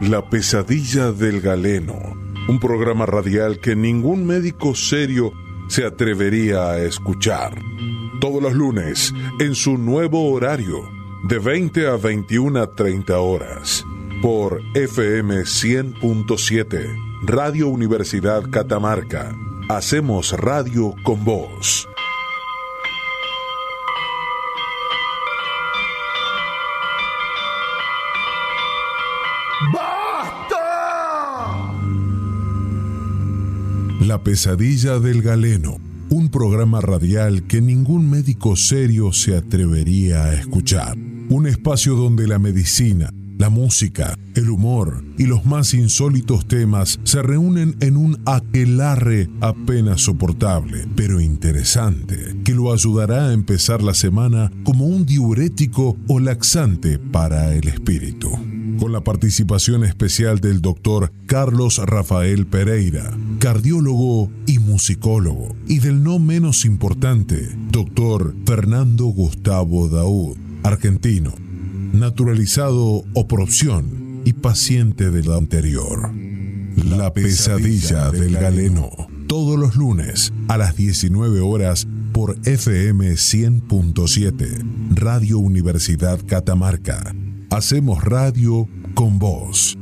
La pesadilla del galeno, un programa radial que ningún médico serio se atrevería a escuchar. Todos los lunes, en su nuevo horario, de 20 a 21 a 30 horas, por FM 100.7, Radio Universidad Catamarca. Hacemos radio con vos. La pesadilla del galeno, un programa radial que ningún médico serio se atrevería a escuchar. Un espacio donde la medicina, la música, el humor y los más insólitos temas se reúnen en un aquelarre apenas soportable, pero interesante, que lo ayudará a empezar la semana como un diurético o laxante para el espíritu con la participación especial del doctor Carlos Rafael Pereira, cardiólogo y musicólogo, y del no menos importante, doctor Fernando Gustavo Daud, argentino, naturalizado o por opción y paciente de la anterior. La pesadilla del galeno, todos los lunes a las 19 horas por FM 100.7, Radio Universidad Catamarca Hacemos radio con vos.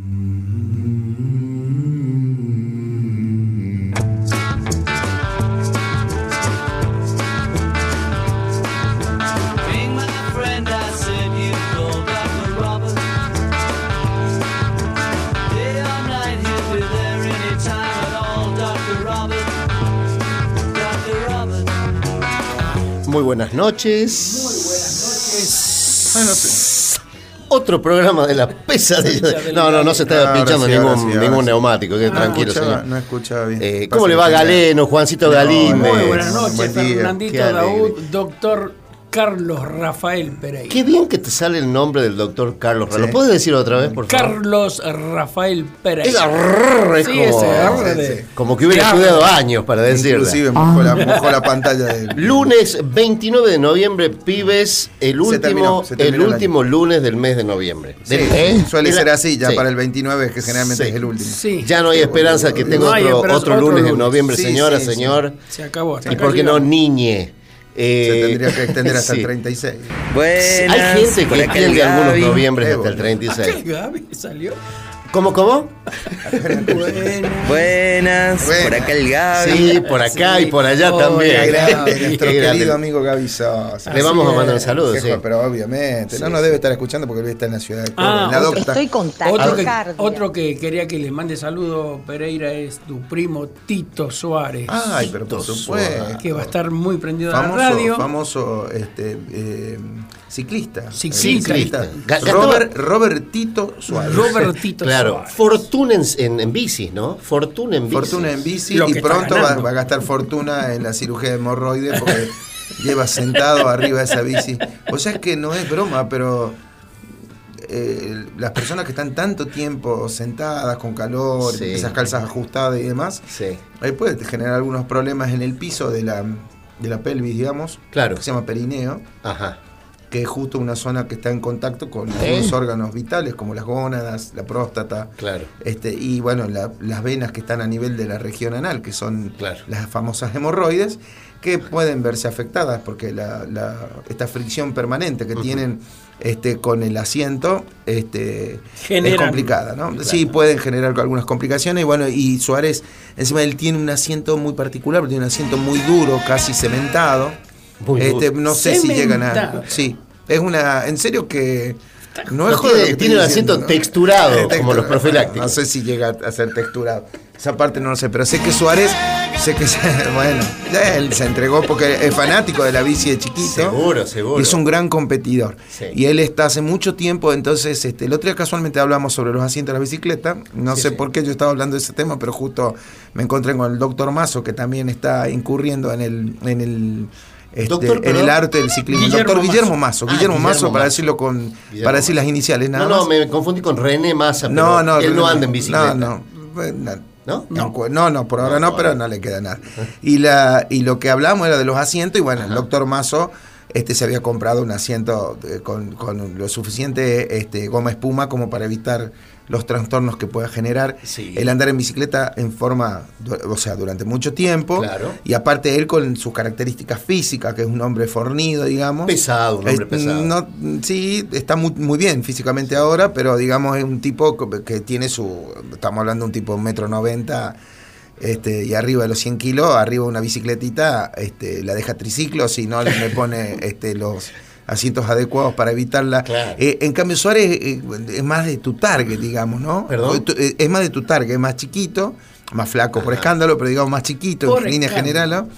Muy buenas noches. Muy buenas noches. Otro programa de la pesadilla. No, no, no se está pinchando ningún, ningún neumático, que tranquilo, señor. No escuchaba bien. Eh, ¿Cómo le va Galeno, Juancito Galíndez? Muy buenas noches. Fernandito. Daud, doctor Carlos Rafael Pereira. Qué bien que te sale el nombre del doctor Carlos. Sí. ¿Lo puedes decir otra vez, por favor? Carlos Rafael Pereira. Esa rrr, es Sí, como, ese de- como que hubiera Claro. estudiado años para decirlo. Inclusive mojó la, mojó la pantalla de Lunes 29 de noviembre, pibes, el último, terminó, se el terminó el último lunes del mes de noviembre. Sí, ¿eh? suele Era- ser así, ya sí. para el 29, que generalmente Sí. es el último. Sí, Ya no hay esperanza que tenga No otro, otro otro lunes en lunes. noviembre, Sí, señora, sí, sí. señor. se acabó. Y por qué no niñe. Eh, Se tendría que extender hasta sí. el 36. Buenas, Hay gente que el algunos noviembres hasta el bueno. 36. Aquel Gaby salió. ¿Cómo, cómo? Bueno. Buenas, Buenas. por acá el Gaby. Sí, por acá Sí. y por allá también. Nuestro grande. querido amigo Gaby Sosa. Le vamos a mandar un saludo, sí. Pero obviamente, no nos debe estar escuchando porque él está en la ciudad de Córdoba, Ah, la otro-. Estoy con Otro que, taquicardia. otro que quería que le mande saludo, Pereira, es tu primo Tito Suárez. Ay, pero por supuesto. que va a estar muy prendido a la famoso, radio. famoso este, eh, ciclista. Ciclista. Ciclista. Robert, Robertito Suárez. Robertito Claro, Suárez. fortuna en, en, en bici, ¿no? Fortuna en bici. Fortuna en bici Lo y pronto va, a gastar fortuna en la cirugía de hemorroides porque lleva sentado arriba de esa bici. O sea, es que no es broma, pero eh, las personas que están tanto tiempo sentadas con calor, Sí. esas calzas ajustadas y demás, Sí, ahí puede generar algunos problemas en el piso de la, de la pelvis, digamos, claro. que se llama perineo, Ajá. Que es justo una zona que está en contacto con ¿Eh? algunos órganos vitales como las gónadas, la próstata. Claro. Este, y bueno, la- las venas que están a nivel de la región anal, que son Claro. las famosas hemorroides, que pueden verse afectadas porque la, la- esta fricción permanente que tienen este, con el asiento este, es complicada, ¿no? Sí, pueden generar algunas complicaciones. Y bueno, y Suárez, encima él tiene un asiento muy particular, porque tiene un asiento muy duro, casi cementado. Muy Este, no sé si llegan a. Sí, es una. En serio que. No es No, tiene- tiene el diciendo, asiento texturado, como los profilácticos. No sé si llega a ser texturado. Esa parte no lo sé, pero sé que Suárez, sé que bueno, ya él se entregó porque es fanático de la bici de chiquito. Seguro, seguro. Y es un gran competidor. Sí. Y él está hace mucho tiempo, entonces, este, el otro día casualmente hablamos sobre los asientos de la bicicleta. No Sí, sé sí. por qué yo estaba hablando de ese tema, pero justo me encontré con el doctor Mazo, que también está incurriendo en el, en el, este, Doctor, en el arte del ciclismo. Guillermo doctor Guillermo Mazo. Mazo. Ah, Guillermo, Guillermo Mazo, para decirlo con, Guillermo para decir las iniciales, nada No, no, más. me confundí con René Massa. pero No, no, Él no no, anda en bicicleta. No, no. ¿No? No, no, no, por ahora no, No, pero no. no le queda nada. Y, la, y lo que hablamos era de los asientos, y bueno, el doctor Mazo este, se había comprado un asiento eh, con, con lo suficiente este, goma espuma como para evitar los trastornos que pueda generar Sí. el andar en bicicleta en forma, o sea, durante mucho tiempo. Claro. Y aparte él con sus características físicas, que es un hombre fornido, digamos. Pesado, un hombre Es- pesado. no, sí, está muy, muy bien físicamente ahora, pero digamos es un tipo que- tiene su, estamos hablando de un tipo de un metro noventa, este, y arriba de los 100 kilos, arriba de una bicicletita, este, la deja triciclo, si no le pone este, los asientos adecuados para evitarla. Claro. Eh, en cambio Suárez eh, es más de tu target, digamos, ¿no? ¿Perdón? Eh, Es más de tu target, es más chiquito, más flaco por escándalo, pero digamos más chiquito Por en línea general. ¿no?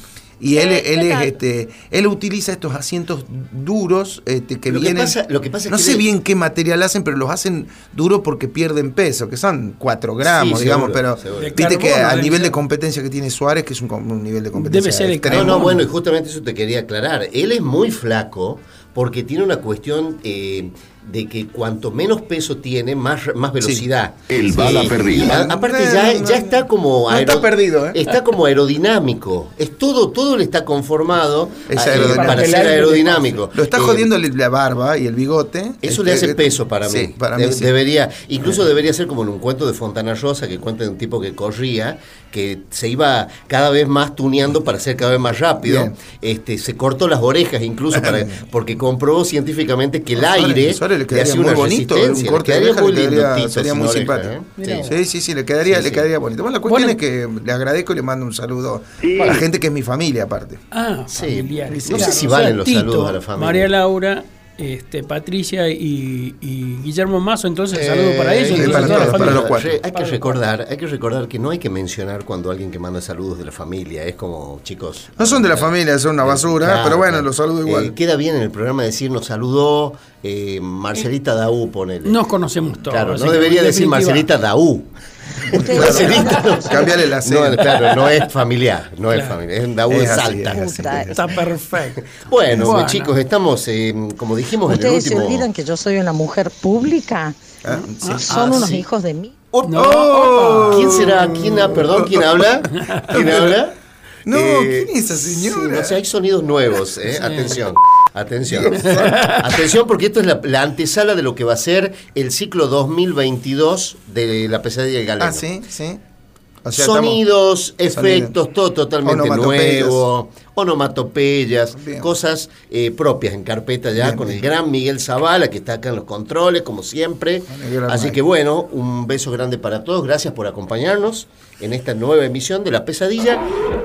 Y él, Eh, él ¿qué es este, él utiliza estos asientos duros este, que Lo que vienen. pasa- lo que pasa es no que sé él- bien qué material hacen, pero los hacen duros porque pierden peso, que son 4 gramos, Sí, digamos, seguro, pero seguro. Viste que al nivel de competencia que tiene Suárez, que es un, nivel de competencia Debe ser extremo. No, no, bueno, y justamente eso te quería aclarar. Él es muy flaco porque tiene una cuestión eh, de que cuanto menos peso tiene, más, más velocidad. El bala. Y a- aparte No, ya, no, ya está como no está perdido, ¿eh? está como aerodinámico. Es todo, todo le está conformado Es a- eh, aerodinámico. para ser aerodinámico. Lo está Eh, jodiendo la barba y el bigote. Eso le Este, hace peso para mí. Sí, para De- mí sí. Debería, incluso debería ser como en un cuento de Fontana Rosa que cuenta de un tipo que corría, que se iba cada vez más tuneando para ser cada vez más rápido. Bien. Este, se cortó las orejas incluso para, porque comprobó científicamente que el aire Le quedaría muy bonito, un corte de le quedaría oreja le quedaría- Tito sería muy oreja, simpático. ¿eh? Sí. Sí, sí, sí, le quedaría, Sí, le quedaría bonito. Bueno, la cuestión Bueno. es que le agradezco y le mando un saludo a la gente que es mi familia aparte. Ah, Sí. No sé si o sea, valen los Tito, saludos a la familia. María Laura, este, Patricia y, y Guillermo Mazo, entonces saludo para Eh, ellos. entonces, para todos, los cuatro. Hay que recordar, hay que recordar que no hay que mencionar cuando alguien que manda saludos de la familia, es como chicos. No son de la familia, son una basura, Claro, pero bueno, claro. los saludo igual. Eh, queda bien en el programa decir nos saludó eh, Marcelita Daú, ponele. Nos conocemos todos. claro, no debería decir Marcelita Daú. Marcelita no. Cambiale la. No, claro, no es familiar, no es familiar, es Daú Es de Salta. es así. Puta. Está perfecto. Bueno, Bueno. chicos, estamos, eh, como dijimos en el Ustedes se último. olvidan que yo soy una mujer pública. Ah, sí. Son Ah, unos sí. hijos de mí. Oh, No, oh, ¿Quién será? ¿Quién ha- perdón, quién habla? ¿Quién habla? No, Eh, ¿quién es esa señora? sí, no sé, hay sonidos nuevos, ¿eh? Atención, atención. atención porque esto es la, la antesala de lo que va a ser el ciclo 2022 de la pesadilla del galeno. Ah, sí, sí. O sea, estamos- Sonidos, efectos, Sonido. todo totalmente Onomatopeyas. nuevo, onomatopeyas, Bien. cosas eh, propias en carpeta ya Bien, con el gran Miguel Zavala que está acá en los controles, como siempre. Gran Así Mike. que bueno, un beso grande para todos, gracias por acompañarnos en esta nueva emisión de La Pesadilla.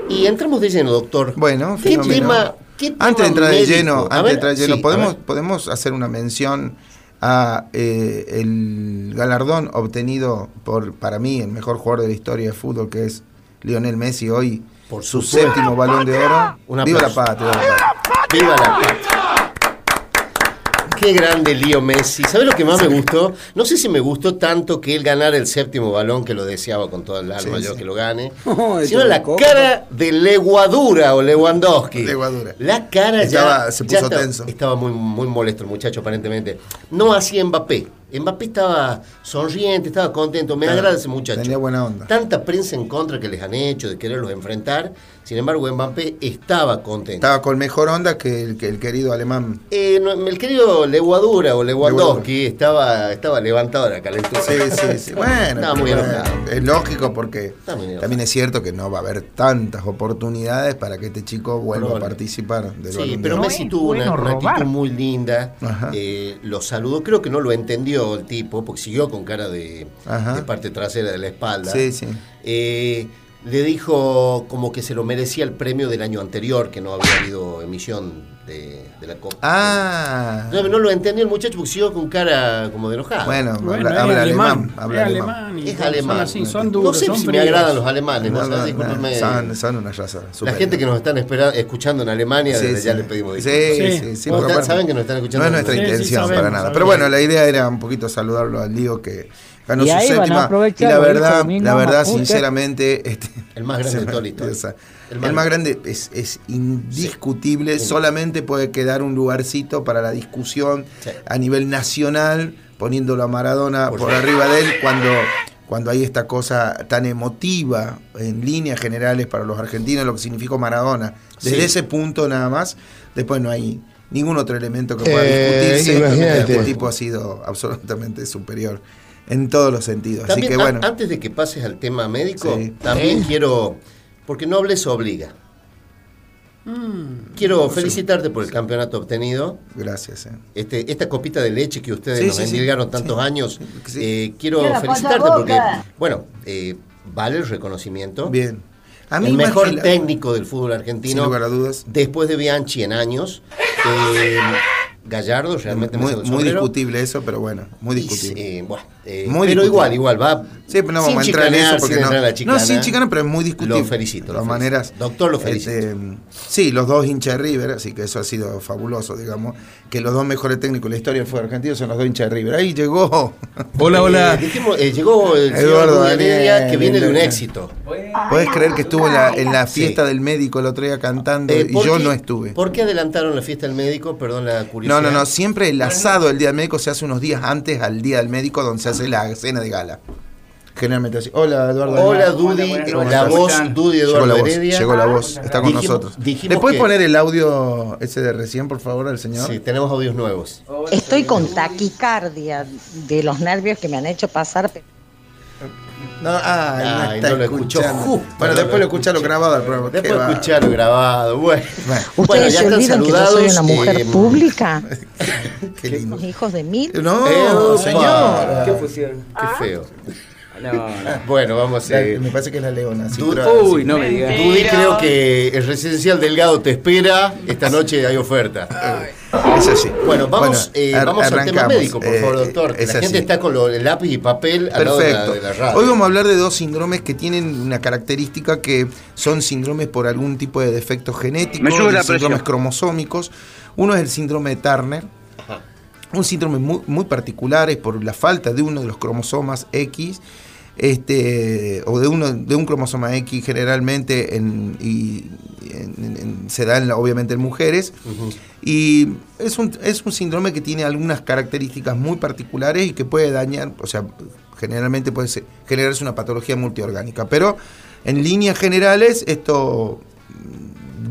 Y entramos de lleno, doctor. Bueno, ¿qué tema? Antes de entrar de lleno, antes de entrar de lleno, sí, podemos, podemos hacer una mención a eh, el galardón obtenido por, para mí, el mejor jugador de la historia de fútbol, que es Lionel Messi, hoy Por su séptimo balón de oro. Un Viva la aplauso. patria. viva la patria. ¡Viva la patria! Qué grande Lío Messi. ¿Sabes lo que más me gustó? No sé si me gustó tanto que él ganara el séptimo balón, que lo deseaba con todo el alma Sí, yo sí. que lo gane, sino la cara de Leguadura o Lewandowski. Leguadura. La cara Estaba- ya, se puso tenso. estaba muy, muy molesto el muchacho aparentemente. No hacía Mbappé. Mbappé estaba sonriente, estaba contento. Me Claro, agrada ese muchacho. tenía buena onda. Tanta prensa en contra que les han hecho de quererlos enfrentar. Sin embargo, Mbappé estaba contento. Estaba con mejor onda que el, que el querido alemán. Eh, no, el querido Leguadura o Lewandowski estaba, estaba levantado de la calentura. Sí, sí, sí. Bueno, Estaba muy es lógico porque también es cierto que no va a haber tantas oportunidades para que este chico vuelva a participar del Sí, pero. Messi tuvo una, una actitud muy linda. Eh, lo saludó, creo que no lo entendió el tipo, porque siguió con cara de, parte trasera de la espalda. Sí, sí. Eh, le dijo como que se lo merecía el premio del año anterior, que no había habido emisión de, de la Copa. Ah, No, no lo entendió el muchacho porque siguió con cara como de enojado. bueno, Bueno, habla, es habla alemán, alemán. Habla es alemán. y es son alemán. así, son no duros, sé son si me agradan los alemanes, No, ¿no? no, ¿Sabes? no, Discúlpeme. son, son una raza La gente que nos están escuchando en Alemania, Sí, desde sí. ya le pedimos Sí, disculpas. sí, Sí. sí, Porque saben que nos están escuchando No es nuestra Sí, sí, intención sabemos, para nada. sabemos. Pero bueno, la idea era un poquito saludarlo al Lío que ganó Y su ahí van a séptima. Y la verdad, la verdad, sinceramente, este, El más grande de toda la o historia. sea, El el, más más grande es, es indiscutible, Sí. solamente puede quedar un lugarcito para la discusión Sí. a nivel nacional, poniéndolo a Maradona Por arriba de él cuando, cuando hay esta cosa tan emotiva en líneas generales para los argentinos, lo que significó Maradona. Desde Sí. ese punto nada más, después no hay ningún otro elemento que pueda Eh, discutirse. Este tipo ha sido absolutamente superior en todos los sentidos. Así que a- bueno, antes de que pases al tema médico, Sí. también quiero, porque no hables obliga. Quiero felicitarte por el campeonato obtenido. gracias. eh. Este, esta copita de leche que ustedes Sí, nos sí, sí. endilgaron tantos Sí. años, Sí. eh, quiero felicitarte porque, bueno, eh, vale el reconocimiento. Bien. A el mejor técnico del fútbol Sin argentino, lugar a dudas. después de Bianchi en años. Eh, Gallardo realmente me Muy, muy discutible eso, pero bueno, muy Y, discutible. eh, bueno, eh, Muy pero discutible. igual, igual, va. Sí, pero no vamos a entrar en chicanear, eso porque sin no. la chicana. no, sin chicana, pero es muy discutible. Lo felicito. De maneras. Doctor, lo felicito. este, sí, los dos hinchas de River, así que eso ha sido fabuloso, digamos. Que los dos mejores técnicos de la historia del fútbol argentino son los dos hinchas de River. Ahí llegó. Hola, Eh, hola. dijimos, eh, llegó el Eduardo Daniel, que viene de un el- éxito. Puedes creer que estuvo en la, en la Sí. fiesta del médico el otro día cantando Eh, y ¿por yo qué- no estuve. ¿Por qué adelantaron la fiesta del médico? Perdón la No, curiosidad. no, no, siempre el asado del día del médico se hace unos días antes al día del médico donde se hace la cena de gala. Generalmente así. Hola, Eduardo. Hola, noches. la ¿Cómo voz están? Dudy Llegó Eduardo la voz, Heredia. llegó la voz, está con Dijimos- nosotros. dijimos ¿Le puedes que- poner el audio ese de recién, por favor, al señor? Sí, tenemos audios nuevos. Estoy con taquicardia de los nervios que me han hecho pasar. No, ah, no Ay, está no lo escuchó justo, Bueno, no después lo escucharon grabado al programa. Después escucharon grabado. Bueno, Bueno, Ustedes Bueno, ya se están olvidan que yo soy una mujer eh, pública. qué lindo. Los hijos de mil. No, Epa. señor. ¿Qué pusieron? qué feo. No, no. Bueno, vamos a Me parece que es la leona. sí, Du- pero- Uy, no me digas. Dudy, creo que el residencial Delgado te espera. Esta noche hay oferta. Es así. Bueno, vamos, eh, ar- vamos al tema médico, por favor, Eh, doctor. la gente así. está con lo- el lápiz y papel al lado de la, Perfecto. de la radio. Hoy vamos a hablar de dos síndromes que tienen una característica que son síndromes por algún tipo de defecto genético, síndromes presión. cromosómicos. Uno es el síndrome de Turner. Un síndrome muy, muy particular es por la falta de uno de los cromosomas X, este, o de uno de un cromosoma X generalmente en- y en- en- se da en obviamente en mujeres. Y es un, es un síndrome que tiene algunas características muy particulares y que puede dañar, o sea, generalmente puede ser- generarse una patología multiorgánica. Pero en líneas generales esto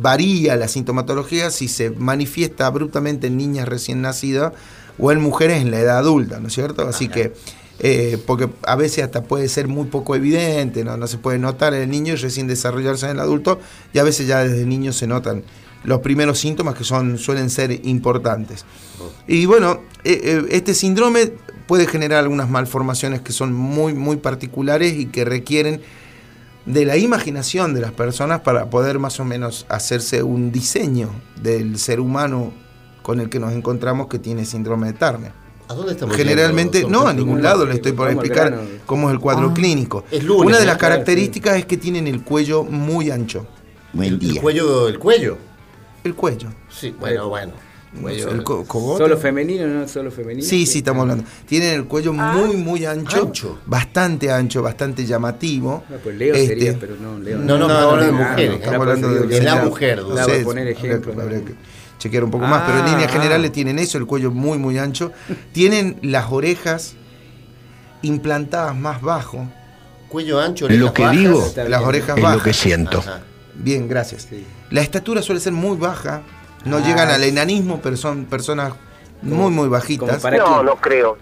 varía la sintomatología si se manifiesta abruptamente en niñas recién nacidas o en mujeres en la edad adulta, ¿no es cierto? Así que, eh, porque a veces hasta puede ser muy poco evidente, ¿no? se puede notar en el niño y recién desarrollarse en el adulto, y a veces ya desde niño se notan los primeros síntomas que son, suelen ser importantes. Y bueno, eh, eh, este síndrome puede generar algunas malformaciones que son muy, muy particulares y que requieren de la imaginación de las personas para poder más o menos hacerse un diseño del ser humano con el que nos encontramos que tiene síndrome de Turner. ¿A dónde estamos Generalmente, yendo, no, a ningún lado le estoy por explicar grano. cómo es el cuadro clínico. Es lunes, Una de ¿no? las características es que tienen el cuello muy ancho. El, el cuello, el cuello. El cuello. Sí, bueno, bueno. Cuello. El co- cogote. Solo femenino, ¿no? Solo femenino. Sí, sí, estamos hablando. Tienen el cuello muy, muy ancho, Ancho. Bastante ancho, bastante llamativo. No, pues Leo Este, sería, pero no, Leo No, no, estamos hablando de mujeres. estamos hablando de, De la señora- mujer, no Dulce. Daba sé, por poner habría- ejemplo, habría ¿no? Que chequear un poco más, pero en Ah, líneas ah. generales tienen eso, el cuello muy, muy ancho. Tienen las orejas implantadas más bajo, Cuello ancho, Lo orejas que bajas. digo las orejas es lo bajas. que siento. Ajá. Bien, gracias. Sí. La estatura suele ser muy baja, no Ah, llegan al enanismo, pero son personas muy, muy bajitas. para quién. creo.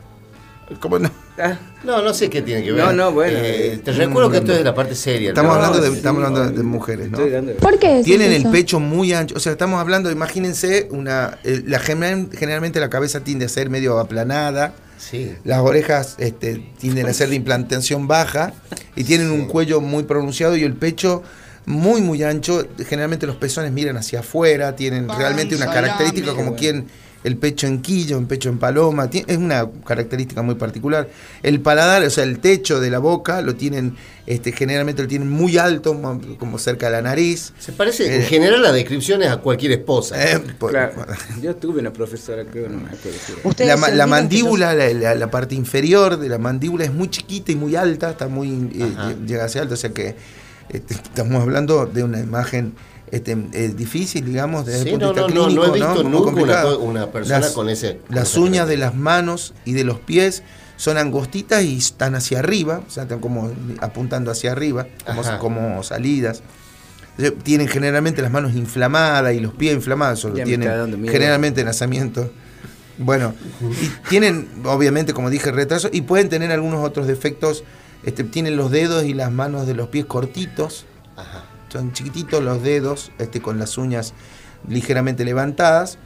¿Cómo no? Ah, No, no sé qué tiene que ver. No, no, bueno, Eh, te recuerdo que esto es de la parte seria. Estamos ¿no? hablando de, sí, estamos hablando de, mujeres, ¿no? ¿Por qué? Tienen el pecho muy ancho, o sea, estamos hablando, imagínense, una, eh, la, general- generalmente la cabeza tiende a ser medio aplanada, Sí. las orejas este, tienden a ser de implantación baja y tienen un cuello muy pronunciado y el pecho muy, muy ancho. Generalmente los pezones miran hacia afuera, tienen realmente una característica como quien el pecho en quillo, un pecho en paloma, es una característica muy particular. El paladar, o sea, el techo de la boca lo tienen, este, generalmente lo tienen muy alto, mo- como cerca de la nariz. Se parece, en Eh, general, la descripción es a cualquier esposa. Eh, por- Claro. Yo tuve una profesora, creo, no me acuerdo. La, la mandíbula, la, la- la parte inferior de la mandíbula es muy chiquita y muy alta, está muy eh, llega hacia alto, o sea que este, estamos hablando de una imagen este, eh, difícil, digamos, desde Sí, el punto no, de vista no, no, clínico, no he visto nunca una, complicado. co- una persona con ese. con Las uñas de las manos y de los pies son angostitas y están hacia arriba, o sea, están como apuntando hacia arriba, como, como salidas. Eh, Tienen generalmente las manos inflamadas y los pies inflamados, solo Ya tienen generalmente nacimiento. Bueno, y tienen, obviamente, como dije, retraso, y pueden tener algunos otros defectos. Este, tienen los dedos y las manos de los pies cortitos. Ajá. Son chiquititos los dedos, este, con las uñas ligeramente levantadas.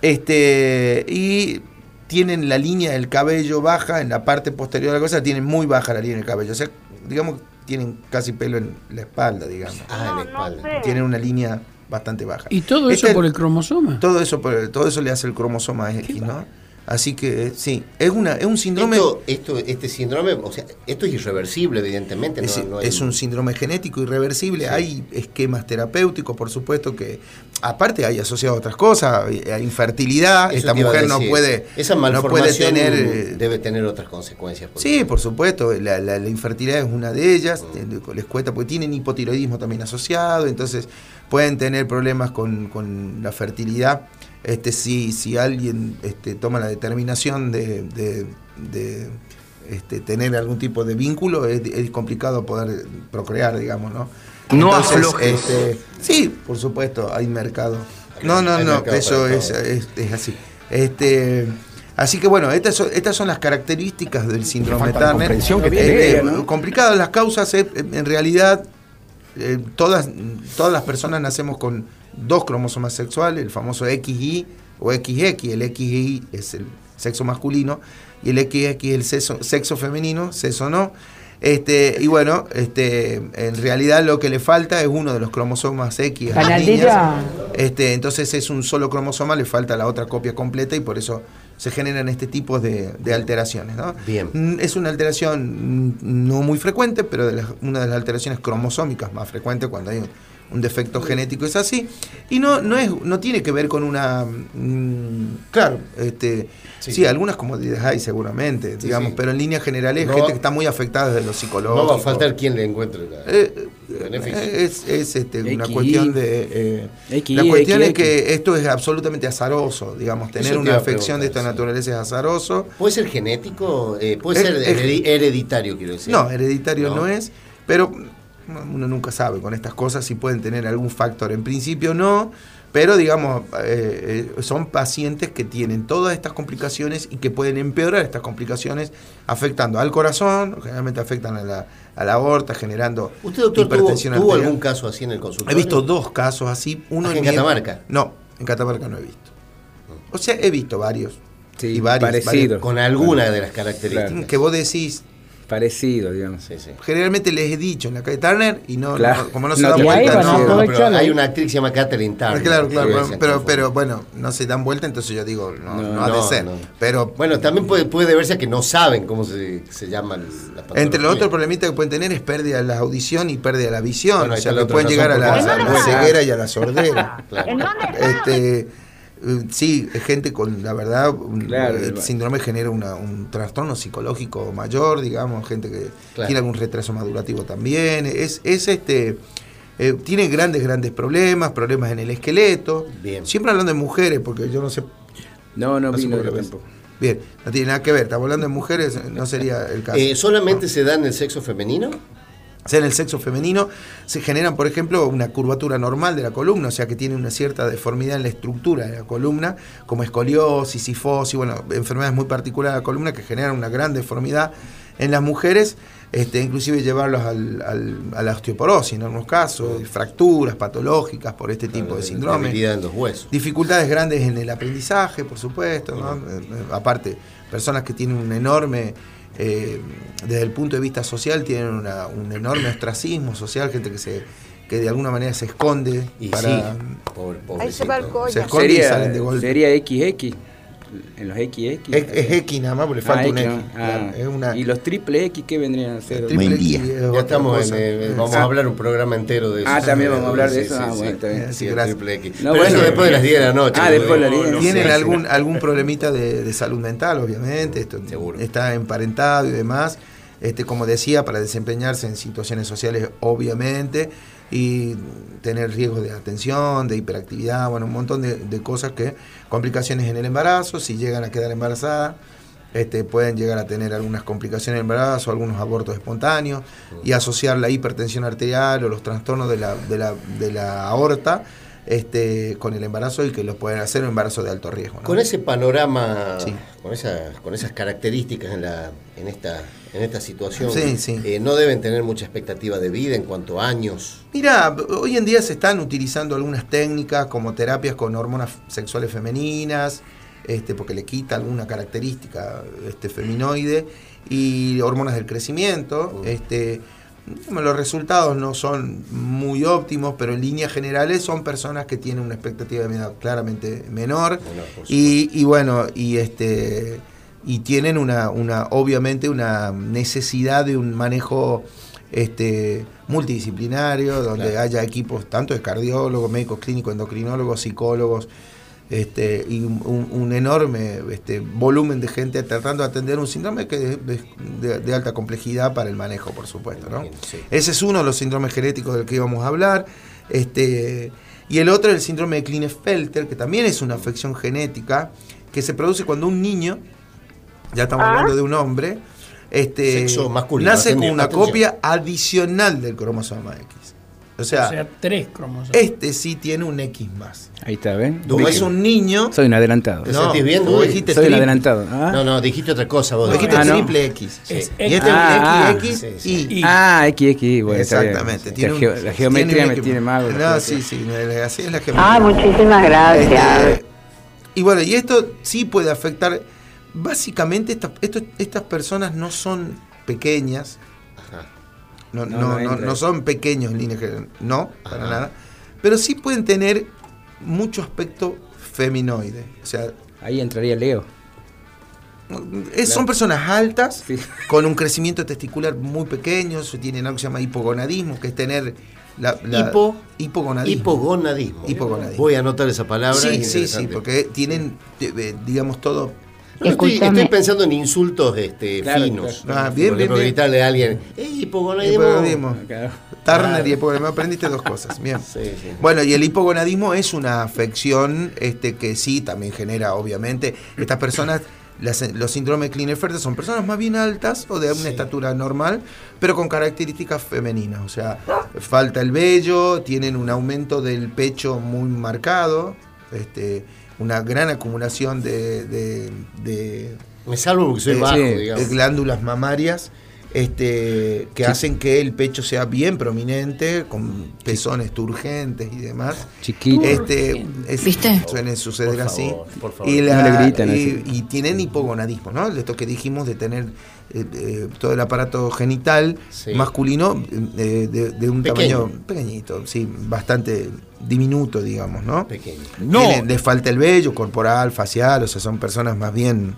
Este, y tienen la línea del cabello baja en la parte posterior de la cosa, tienen muy baja la línea del cabello. O sea, digamos, tienen casi pelo en la espalda, digamos. Ah, en la espalda. Tienen una línea bastante baja. ¿Y todo eso Este- por el cromosoma? Todo eso, por- todo eso le hace el cromosoma X, ¿no? Así que eh, sí, es una es un síndrome Esto, esto, este síndrome, o sea, esto es irreversible, evidentemente. es, no, no hay- es un síndrome genético irreversible. Hay esquemas terapéuticos, por supuesto, que aparte hay asociado a otras cosas, hay hay infertilidad. Eso Esta a mujer no puede, Esa no puede malformación tener. eh, debe tener otras consecuencias. por Sí, por supuesto, la, la- la infertilidad es una de ellas, eh, les cuesta porque tienen hipotiroidismo también asociado, entonces pueden tener problemas con, con la fertilidad. Este, si, si alguien este, toma la determinación de, de- de, este, tener algún tipo de vínculo, es, es complicado poder procrear, digamos, ¿no? No Entonces, aflojes. este, sí, por supuesto, hay mercado. No, no, no, eso es, todo. es, es así. Este, así que bueno, estas son, estas son las características del síndrome Turner. Eh, eh, ¿no? Complicadas las causas, eh, en realidad eh, todas, todas las personas nacemos con dos cromosomas sexuales, el famoso XY o XX. El XY es el sexo masculino y el XX es el sexo, sexo femenino, sexo no. Este, y bueno, este, en realidad lo que le falta es uno de los cromosomas X. a las niñas. Este, entonces es un solo cromosoma, le falta la otra copia completa y por eso se generan este tipo de, de alteraciones. ¿no? Bien. Mm, Es una alteración mm, no muy frecuente, pero de las- una de las alteraciones cromosómicas más frecuentes cuando hay un, un defecto genético es así. Y no, no, es, no tiene que ver con una... mm, claro, este, sí. algunas comodidades hay seguramente, digamos, sí. pero en líneas generales No gente que está muy afectada desde lo psicológico. No va a faltar quien le encuentre la- Eh, beneficio. eh, es es, este, una cuestión de... eh, la cuestión es que esto es absolutamente azaroso, digamos, tener te una afección de esta sí. naturaleza es azaroso. ¿Puede ser genético? Eh, ¿Puede Es- ser hereditario, quiero decir? No, hereditario No. no, es, pero uno nunca sabe con estas cosas si pueden tener algún factor. En principio no, pero digamos, eh, eh, son pacientes que tienen todas estas complicaciones y que pueden empeorar estas complicaciones afectando al corazón, generalmente afectan a la, a la aorta, generando ¿Usted, doctor, tuvo, hipertensión tuvo arterial. algún caso así en el consultorio? He visto dos casos así. Uno ¿Aquí en mi- Catamarca? No, en Catamarca no he visto. O sea, he visto varios. Sí, y varios, parecido. Con alguna de las características. varios, que vos decís, Parecido, digamos. Sí, sí. generalmente les he dicho en la calle Turner y no, Claro. no- como no se No dan vuelta. No- No, pero aprovecharlo. hay una actriz que se llama Catherine Ah, Turner. Claro, claro, pero, bueno, no se dan vuelta, entonces yo digo, no, no, No, ha de ser. no. Pero Bueno, también puede, puede verse a que no saben cómo se, se llama la patología. entre los otros problemitas que pueden tener es pérdida de la audición y pérdida de la visión. Bueno, o sea, que pueden llegar a la, a ceguera y a la sordera. Claro. este, sí, es gente con, la verdad, Claro, el síndrome genera una- un trastorno psicológico mayor, digamos, gente que Claro. tiene algún retraso madurativo también. Es, es este. eh, tiene grandes, grandes problemas, problemas en el esqueleto. Bien. Siempre hablando de mujeres, porque yo no sé No, no No vino. Bien, no tiene nada que ver. Estamos hablando de mujeres, no sería el caso. Eh, ¿Solamente se da en el sexo femenino? O sea, en el sexo femenino se generan, por ejemplo, una curvatura normal de la columna, o sea que tiene una cierta deformidad en la estructura de la columna, como escoliosis, sifosis, bueno, enfermedades muy particulares de la columna que generan una gran deformidad en las mujeres, este, inclusive llevarlos al- al- a la osteoporosis en algunos casos, fracturas patológicas por este tipo de síndrome. Debilidad en los huesos. Dificultades grandes en el aprendizaje, por supuesto. ¿no? Eh, eh, aparte, personas que tienen un enorme, eh, desde el punto de vista social, tienen una- un enorme ostracismo social, gente que se que de alguna manera se esconde Y para sí, pobre, se esconde y Sería, salen de golpe. sería XX. En los XX. es, es X nada más, porque le falta Ah, un X. ¿no? Ah, es una ¿Y los triple X qué vendrían a ser? triple Buen X Ya estamos en, eh, vamos a hablar un programa entero de eso. Ah, también vamos a hablar de Sí, eso. sí, Ah, sí. bueno. Sí, el Gracias. triple X. No, Pero eso bueno. después de las 10 de la noche. Ah, después de las 10 de la noche. Tienen Sí, algún, algún problemita de, de salud mental, obviamente, esto Seguro. está emparentado y demás. Este, como decía, para desempeñarse en situaciones sociales, obviamente, y tener riesgos de atención, de hiperactividad, bueno, un montón de, de cosas que, complicaciones en el embarazo, si llegan a quedar embarazadas, este, pueden llegar a tener algunas complicaciones en el embarazo, algunos abortos espontáneos, y asociar la hipertensión arterial o los trastornos de la, de la, de la aorta este, con el embarazo y que lo pueden hacer un embarazo de alto riesgo. ¿no? Con ese panorama, Sí. con, esa, con esas características en, la, en, esta, en esta situación, Sí, sí. eh, no deben tener mucha expectativa de vida en cuanto a años. Mira, hoy en día se están utilizando algunas técnicas como terapias con hormonas sexuales femeninas, este, porque le quita alguna característica este, feminoide, y hormonas del crecimiento. Este, digamos, los resultados no son muy óptimos, pero en líneas generales son personas que tienen una expectativa de vida claramente menor. Y, y bueno, y este y tienen una, una obviamente una necesidad de un manejo este multidisciplinario donde Claro. haya equipos tanto de cardiólogos, médicos clínicos, endocrinólogos, psicólogos este, y un, un- un enorme este, volumen de gente tratando de atender un síndrome que es de, de- de alta complejidad para el manejo, por supuesto. ¿no? Sí. Ese es uno de los síndromes genéticos del que íbamos a hablar. Este, y el otro es el síndrome de Klinefelter, que también es una afección genética que se produce cuando un niño, ya estamos hablando de un hombre, este, Sexo masculino, nace con una atención. copia adicional del cromosoma X. O sea, o sea, tres cromosomas. este sí tiene un X más. Ahí está, ¿ven? Como es un niño, Soy un adelantado. ¿Te sentís bien, vos dijiste Soy un adelantado. ¿ah? No, no, dijiste otra cosa vos. dijiste Ah, no. triple X. Es Y este es Ah, un XX sí, y sí. Y- Ah, X, X, bueno. Exactamente. La, tiene un- geo- la geometría tiene un me tiene más. mal. No, sí, sí, así es la geometría. Ay, muchísimas gracias. Este, y bueno, y esto sí puede afectar. Básicamente, estas personas no son pequeñas. No, No, no, no son pequeños en línea general, No, para Ajá. nada. Pero sí pueden tener mucho aspecto feminoide. O sea, Ahí entraría Leo. es- son personas altas, Sí. con un crecimiento testicular muy pequeño. se Tienen algo que se llama hipogonadismo, que es tener la, la- Hipo- hipogonadismo. Hipogonadismo. Hipogonadismo. Voy a anotar esa palabra. Sí, es sí, sí, porque tienen, eh, digamos, todo. No, estoy, pensando en insultos este, Claro, finos. claro. Ah, bien, Por bien, ejemplo, bien. gritarle a alguien, ¡Ey, hipogonadismo! Hipogonadismo. Claro. Turner y hipogonadismo. Aprendiste dos cosas. Bien. Sí, sí. Bueno, y el hipogonadismo es una afección este, que sí también genera, obviamente, estas personas, las- los síndromes de Klinefelter son personas más bien altas o de una Sí. estatura normal, pero con características femeninas. O sea, falta el vello, tienen un aumento del pecho muy marcado, este, una gran acumulación de- de- de Me salvo porque soy bajo, sí, digamos. de glándulas mamarias este, que Sí. hacen que el pecho sea bien prominente, con pezones turgentes y demás. Chiquito. Este, es- ¿Viste? Suele suceder Por así. favor, por favor. Y, No le gritan y, así. y tienen hipogonadismo, ¿no? Esto que dijimos de tener eh, eh, todo el aparato genital Sí. masculino eh, de, de un Pequeño. tamaño pequeñito, sí, bastante diminuto, digamos, ¿no? Pequeño. Tienen- les falta el vello corporal, facial, o sea, son personas más bien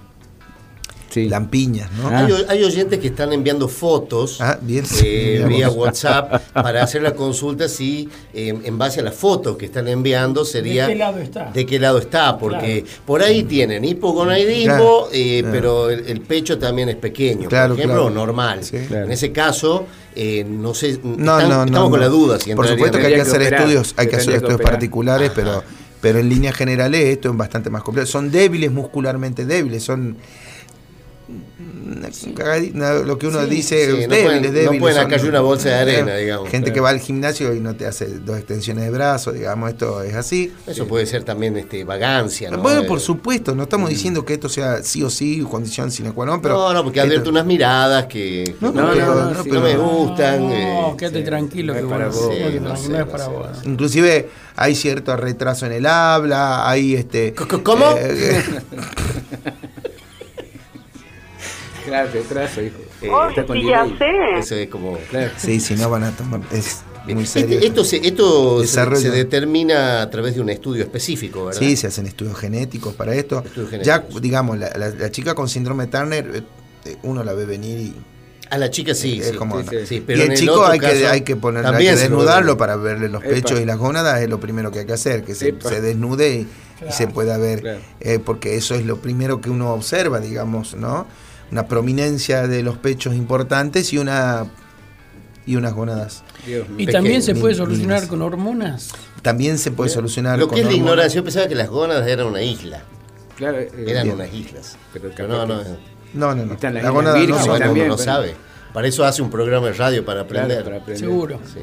Sí. lampiñas, ¿no? Ah. Hay, hay oyentes que están enviando fotos Ah, bien. eh, vía. WhatsApp para hacer la consulta si eh, en base a las fotos que están enviando sería ¿De qué lado está? de qué lado está, porque Claro. por ahí tienen hipogonadismo, Claro, eh, claro. pero el, el pecho también es pequeño, Claro, por ejemplo, claro. normal. Sí. Claro. En ese caso, eh, no sé, No, están- no, no. estamos con la duda. Si Por supuesto que hay que hacer operar, estudios, hay que hacer estudios operar. particulares, Ajá. pero, pero en líneas generales esto es bastante más complejo. Son débiles muscularmente débiles, son lo que uno Sí, dice, sí, no pueden- no débiles. pueden acá una bolsa de arena, digamos. Gente Claro. que va al gimnasio y no te hace dos extensiones de brazo, digamos, esto es así. Eso puede ser también este, vagancia. ¿no? Bueno, Eh, por supuesto, no estamos diciendo que esto sea sí o sí condición sine qua non, pero... no, no, porque esto- advierte unas miradas que, No, no, pero- no, no, no, me gustan. No, eh, quédate sí, tranquilo no que es para vos. no no es no para vos. no. Inclusive hay cierto retraso en el habla, hay este... ¿Cómo? Claro, retraso, hijo. Eh, Está con delay. Eso es como. Claro. sí, si no van a tomar... Es muy Este- serio. esto se, esto se, determina a través de un estudio específico, ¿verdad? Sí, se hacen estudios genéticos para esto. Estudios Ya, genéticos. digamos, la, la- la chica con síndrome de Turner, eh, eh, uno la ve venir y... A la chica sí, es sí. como- sí, sí. sí, pero y en el chico otro hay que, caso hay que poner, hay que desnudarlo para verle los Epa. pechos y las gónadas, es lo primero que hay que hacer, que se, Epa. se desnude y, y se pueda ver, Claro. eh, porque eso es lo primero que uno observa, digamos, ¿no? Una prominencia de los pechos importantes y una y unas gónadas. Dios. Y también se puede solucionar mínimas. con hormonas. También se puede solucionar Lo con que es la hormonas. ignorancia, yo pensaba que las gónadas eran una isla. Claro, eh, Eran bien. unas islas. Pero Pero no, no. No, no, no. Están las La gónada no son- bueno, también, uno no pero- sabe. Para eso hace un programa de radio para Claro, aprender. para aprender. Seguro. Sí.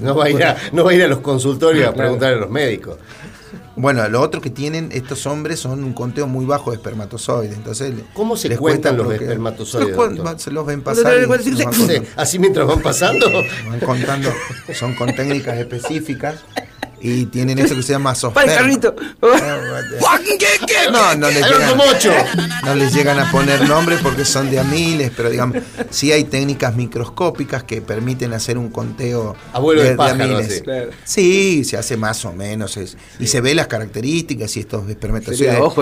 No, va a ir a, no va a ir a los consultorios a preguntar a los médicos. Bueno, lo otro que tienen estos hombres son un conteo muy bajo de espermatozoides. Entonces, ¿Cómo se les cuentan los espermatozoides, Se los, se ven pasar. así mientras van pasando. Van contando, son con técnicas específicas y tienen eso que se llama ¡Para el software. carrito! No, no les, llegan, mocho. no les llegan a poner nombres porque son de a miles, pero digamos, sí hay técnicas microscópicas que permiten hacer un conteo Abuelo de a pájaro, así. Claro. Sí, se hace más o menos. es- Y se ve las características, si estos de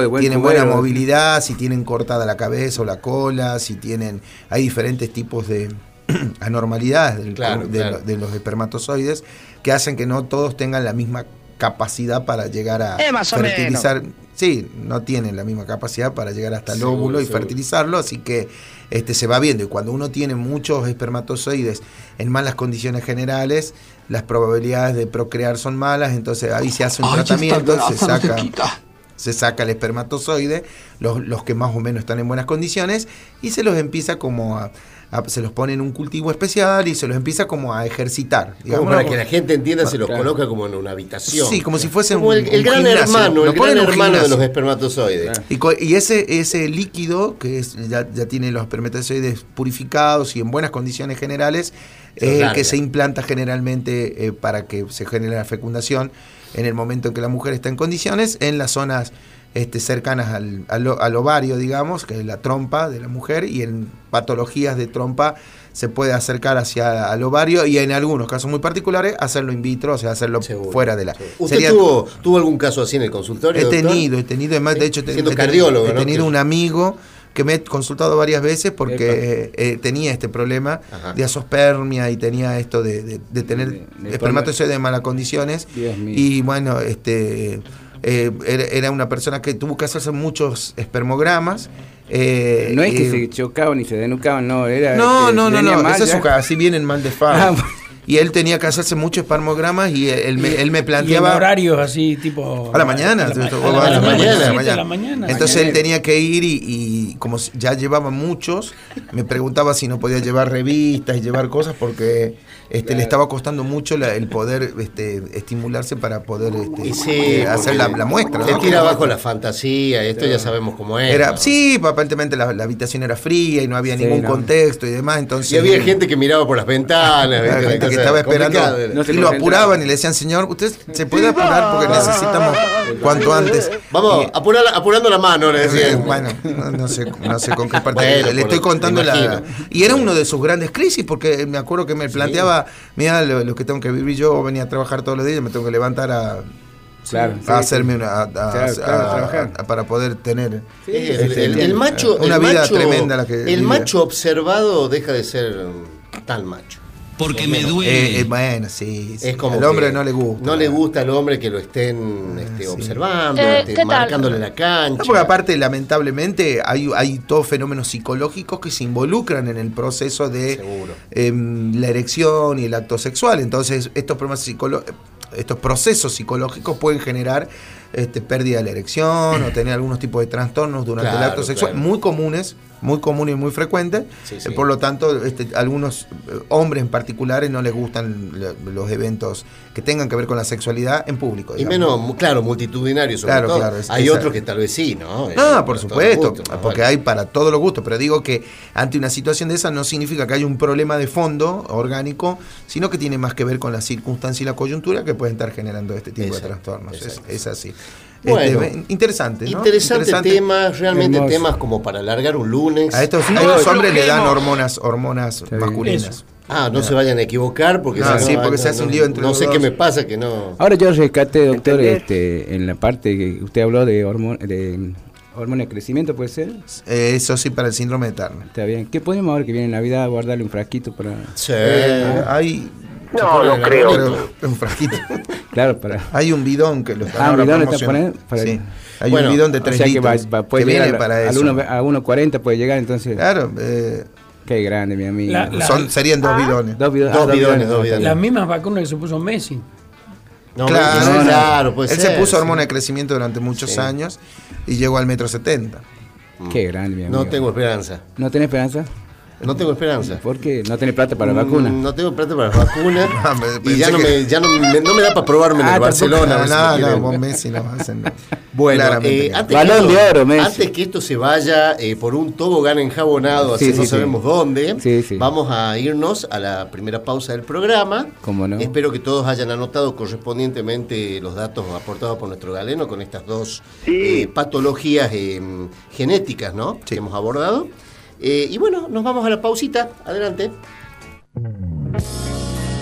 buen tienen buena cubero. movilidad, si tienen cortada la cabeza o la cola, si tienen. Hay diferentes tipos de anormalidades del- Claro, de, claro. lo- de los espermatozoides que hacen que no todos tengan la misma capacidad para llegar a Eh, más o fertilizar. Sí, no tienen la misma capacidad para llegar hasta el Seguro, óvulo y seguro. fertilizarlo, así que este se va viendo. Y cuando uno tiene muchos espermatozoides en malas condiciones generales, las probabilidades de procrear son malas, entonces ahí se hace un tratamiento, se saca, se saca el espermatozoide, los, los que más o menos están en buenas condiciones, y se los empieza como a, a- se los pone en un cultivo especial y se los empieza como a ejercitar. Como para que la gente entienda, se los Claro. coloca como en una habitación. Sí, como si fuese Como un- el, el un gran gimnasio. hermano, el gran hermano de los espermatozoides. Claro. Y, y ese, ese líquido, que es, ya, ya tiene los espermatozoides purificados y en buenas condiciones generales, es el larga. que se implanta generalmente eh, para que se genere la fecundación en el momento en que la mujer está en condiciones, en las zonas este, cercanas al, al al ovario, digamos, que es la trompa de la mujer, y en patologías de trompa se puede acercar hacia el ovario y en algunos casos muy particulares hacerlo in vitro, o sea, hacerlo Seguro, fuera de la... ¿Usted Sería- tuvo, tuvo algún caso así en el consultorio? He doctor? tenido, he tenido, además, de hecho, te- Siendo he, tenido- cardiólogo, he tenido un amigo que me he consultado varias veces porque eh, tenía este problema Ajá. de asospermia y tenía esto de, de- de tener De- de espermatozoides de malas condiciones. Y bueno, este eh, era, era una persona que tuvo que hacerse muchos espermogramas. eh, No es que eh, se chocaban ni se denucaban, no, era. no, que no, no, no, esa es su ca- así vienen mal de fama. Ah, bueno. Y él tenía que hacerse muchos espermogramas y él me, él me Y en planteaba... horarios así, tipo. A la mañana, A la, mañana. Entonces él tenía que ir y, y como ya llevaba muchos, me preguntaba si no podía llevar revistas y llevar cosas porque este, le estaba costando mucho la- el poder este, estimularse para poder este, Y sí, eh, hacer la, muestra. Se ¿no? tira abajo la fantasía, esto ya sabemos cómo es. Era, ¿no? sí, aparentemente la, la habitación era fría y no había Sí, ningún no. contexto y demás, entonces... Y había gente que miraba por las ventanas, Una gente que estaba esperando. No y lo apuraban y le decían, señor, usted se puede apurar porque necesitamos cuanto antes. Vamos, Y- apurar apurando la mano, le decían. Bueno, no, no sé, no sé con qué parte. Bueno, le estoy contando la. Y era uno de sus grandes crisis, porque me acuerdo que me planteaba: mira, lo, lo que tengo que vivir yo, venía a trabajar todos los días, me tengo que levantar a, Claro, a sí, hacerme una. a- a- Claro, claro, a- trabajar. a- para poder tener. Sí, Es se el, el- el macho, Una el vida macho- tremenda la que El vive. macho observado deja de ser tan macho. Porque me Eh, duele. eh, bueno, sí. sí. Es como Al hombre no le gusta. No le gusta al hombre que lo estén este, sí. observando, Eh, este, marcándole la cancha. No, porque aparte, lamentablemente, hay, hay todos fenómenos psicológicos que se involucran en el proceso de em, la erección y el acto sexual. Entonces, estos problemas psicolo- estos procesos psicológicos pueden generar este, pérdida de la erección o tener algunos tipos de trastornos durante el acto sexual, claro. muy comunes, muy comunes y muy. Sí, sí. Eh, Por lo tanto, este, algunos eh, hombres en particulares no les gustan lo- los eventos que tengan que ver con la sexualidad en público. Y menos, claro, multitudinario sobre Claro, todo. claro, es- Hay otros que tal vez sí, ¿no? Eh, No, por supuesto, porque Vale. hay para todos los gustos, pero digo que ante una situación de esa no significa que haya un problema de fondo orgánico, sino que tiene más que ver con la circunstancia y la coyuntura que pueden estar generando este tipo Exacto, de trastornos. Es así. Bueno. Este, interesante, ¿no? Interesante, tema, realmente Hermoso. temas como para alargar un lunes. A estos, a No estos hombres le dan hormonas, hormonas masculinas. Eso. Ah, no se vayan a equivocar porque No, si sí, no, porque no, se hace un lío entre No los sé dos. qué me pasa que no. Ahora yo rescaté, doctor, este, en la parte que usted habló de hormona de, hormona de crecimiento, ¿puede ser? Eh, eso sí, para el síndrome de Turner. Está bien. ¿Qué podemos ahora que viene Navidad guardarle un frasquito para... Sí. Eh, hay No, no creo. pero un frasquito. Claro, para... Hay un bidón que lo están Ah, ahora bidón está poniendo para- Sí. Hay Bueno, un bidón de o 3 sea que va, litros va- puede que viene a- para al eso. uno- a 1.40 puede llegar, entonces... Claro, eh, Qué grande, mi amigo. La- la- son, serían dos bidones. Dos bidones. Dos ah, bidones, dos no, bidones. Las mismas vacunas que se puso Messi. No, Claro, no, no, no. claro, puede Él ser, se puso sí. hormona de crecimiento durante muchos Sí. años y llegó al metro setenta. Qué grande, mi amigo. No tengo esperanza. ¿No tenés esperanza? No tengo esperanza. ¿Por qué? ¿No tenés plata para la Mm, vacuna? No tengo plata para la vacuna. Ah, y ya, no me, ya no, me, no me da para probarme en Ah, el tampoco. Barcelona. no, no, vos Messi no vas a hacer nada. Bueno, eh, no. antes, Balón que esto, de oro, Messi. antes que esto se vaya eh, por un tobogán enjabonado, Sí, así sí, no sí. sabemos dónde, Sí, sí. vamos a irnos a la primera pausa del programa. ¿Cómo no? Espero que todos hayan anotado correspondientemente los datos aportados por nuestro galeno con estas dos eh, patologías eh, genéticas ¿no? que hemos abordado. Eh, y bueno, nos vamos a la pausita. Adelante.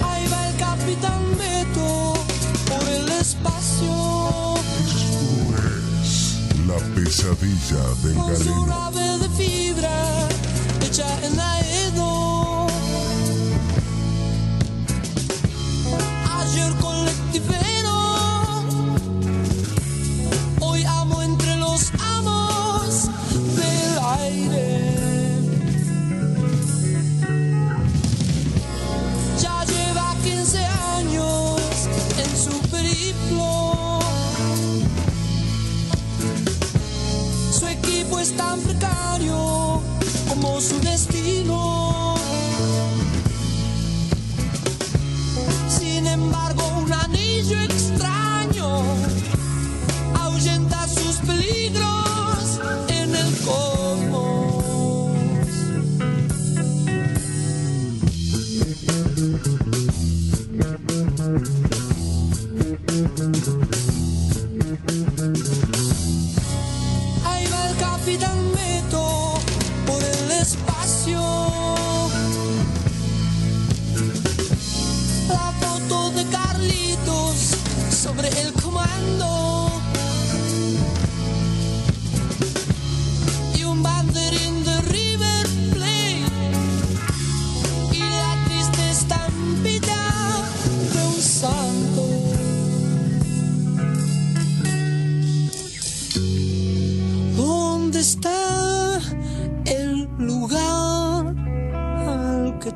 Ahí va el capitán Beto por el espacio La pesadilla del con su galeno. nave de fibra hecha en Aedo. Ayer colectivero, hoy amo entre los amos del aire. Tan precario como su destino. Sin embargo, un anillo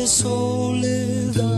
de soledad.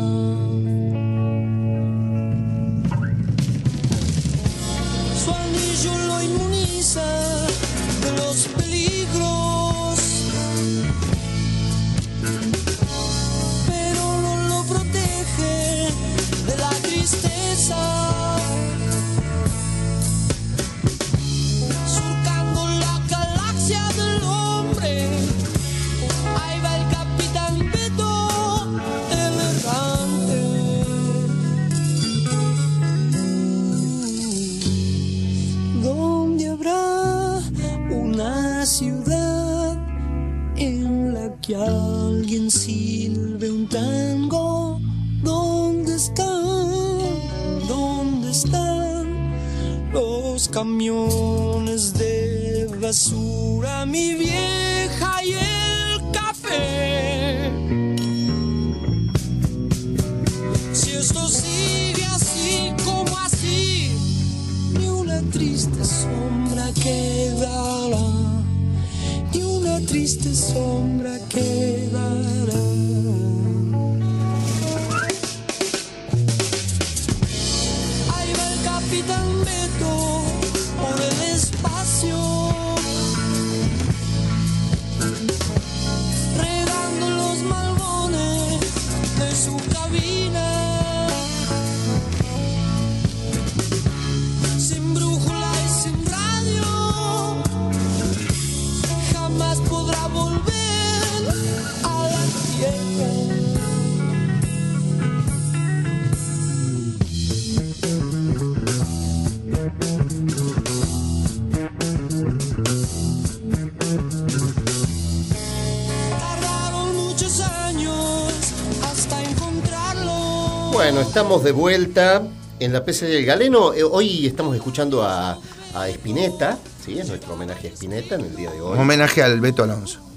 Estamos de vuelta en la PC del Galeno. Eh, hoy estamos escuchando a, a Spinetta, ¿sí? Es nuestro homenaje a Spinetta en el día de hoy. Homenaje al Beto Alonso.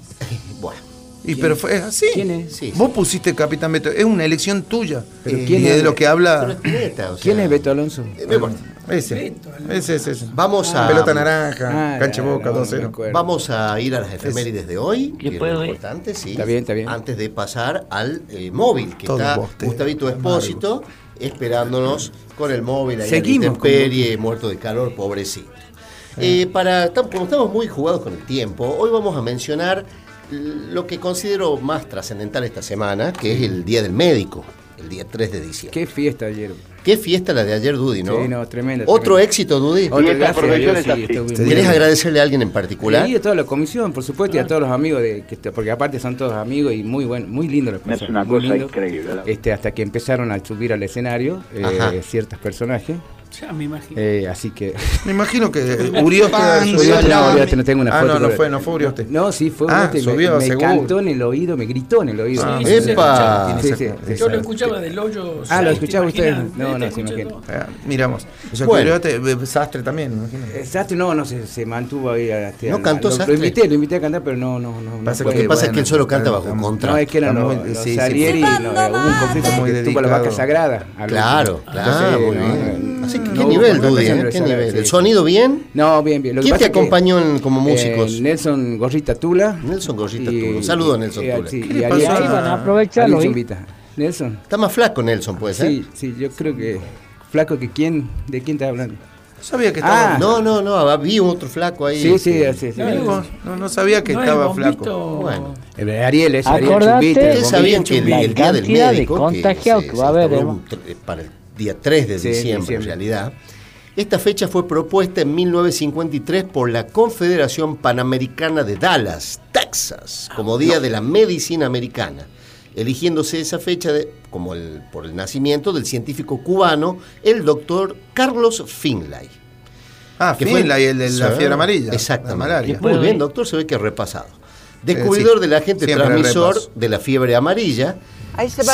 Bueno, Y pero fue es así. ¿Quién es? Sí, Vos pusiste Capitán Beto, es una elección tuya. Pero y ¿quién es es? de lo que Pero habla Spinetta, o sea, ¿Quién es Beto Alonso? eh, no importa. Ese. Ese, ese, ese. Vamos a Pelota naranja, Ah, cancha no, boca, no, 2-0. me acuerdo. Vamos a ir a las efemérides de hoy, que es lo puedo ir? importante, sí. Está bien, está bien. Antes de pasar al eh, móvil, que Todo está Gustavito Espósito esperándonos con el móvil ahí Seguimos en muerto de calor, pobrecito. Eh, para, como estamos muy jugados con el tiempo, hoy vamos a mencionar lo que considero más trascendental esta semana, que es el Día del Médico, el día 3 de diciembre. Qué fiesta ayer. Qué fiesta la de ayer, Dudy, ¿no? Sí, no, tremenda, Otro tremenda. éxito, Dudy. Sí, ¿Querés bien. agradecerle a alguien en particular? Y a toda la comisión, por supuesto, y a todos los amigos, de, que, porque aparte son todos amigos y muy buen, muy lindos los personajes. una muy cosa increíble, Este, hasta que empezaron a subir al escenario eh, ciertos personajes. Ya me imagino. eh, así que. Me imagino que Urioste. Urioste, no, Urioste, no tengo una Ah, foto, no, no pero- fue, no fue Urioste. No, sí, fue Ah, Urioste, subió, me, me cantó en el oído, me gritó en el oído. Ah, Sí, ¡Epa! Sí, sí. Yo lo escuchaba del hoyo. Ah, ¿lo escuchaba ¿te usted? No, no, se imagina. Ah, miramos. O sea, Bueno. que Urioste, eh, Sastre también, me imagino. Eh, Sastre no, no se, se mantuvo ahí. este, ¿No cantó lo, Sastre? Lo invité, lo invité a cantar, pero no, no, no. no fue. Lo que pasa es que él solo canta bajo contrato. No, es que eran los, no, eh, hubo un conflicto Muy tuvo la vaca sagrada. Claro, claro, muy no, bien. No ¿qué nivel, Dudy? eh? ¿Qué nivel? sí. ¿El sonido bien? No, bien, bien. Lo que ¿Quién te pasa es que, acompañó en- como músicos? eh, Nelson Gorrita Tula. Nelson Gorrita y- Tula. Un saludo a Nelson y- Tula. sí, ¿Qué y le pasó a-. ¿eh? Nelson. Está más flaco Nelson, puede ser. Sí, sí, yo creo que. Flaco, que quién, ¿de quién estás hablando? No sabía que estaba. Ah. No, no, no, vi un otro flaco ahí. Sí, sí, que- sí. sí. No, no sabía que No, estaba flaco. Bueno. Eh, Ariel, es Ariel el Ustedes sabían que el, Día del cantidad de Médico, que que se va a haber, tr- para el día 3 de Sí, diciembre, diciembre. en realidad, esta fecha fue propuesta en 1953 por la Confederación Panamericana de Dallas, Texas, como Día de la Medicina Americana, eligiéndose esa fecha de- como el, por el nacimiento del científico cubano, el doctor Carlos Finlay. Ah, que fue- Finlay, el de la fiebre amarilla. Exactamente. La malaria. Muy bien, doctor, se ve que ha repasado. Descubridor Eh, sí. del agente Siempre transmisor repaso. de la fiebre amarilla,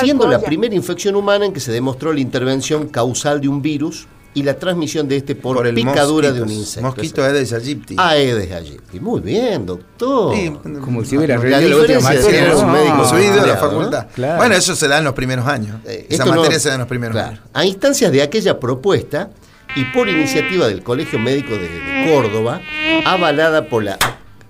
Siendo la primera infección humana en que se demostró la intervención causal de un virus y la transmisión de este por, Por el picadura de un insecto. Mosquito Aedes aegypti. Aedes aegypti. Muy bien, doctor. Sí, Como si hubiera La rendido la última materia. un No, médico a la facultad. ¿no? Claro. Bueno, eso se da en los primeros años. Eh, Esa no- materia se da en los primeros claro. años. A instancias de aquella propuesta y por iniciativa del Colegio Médico de, de Córdoba, avalada por la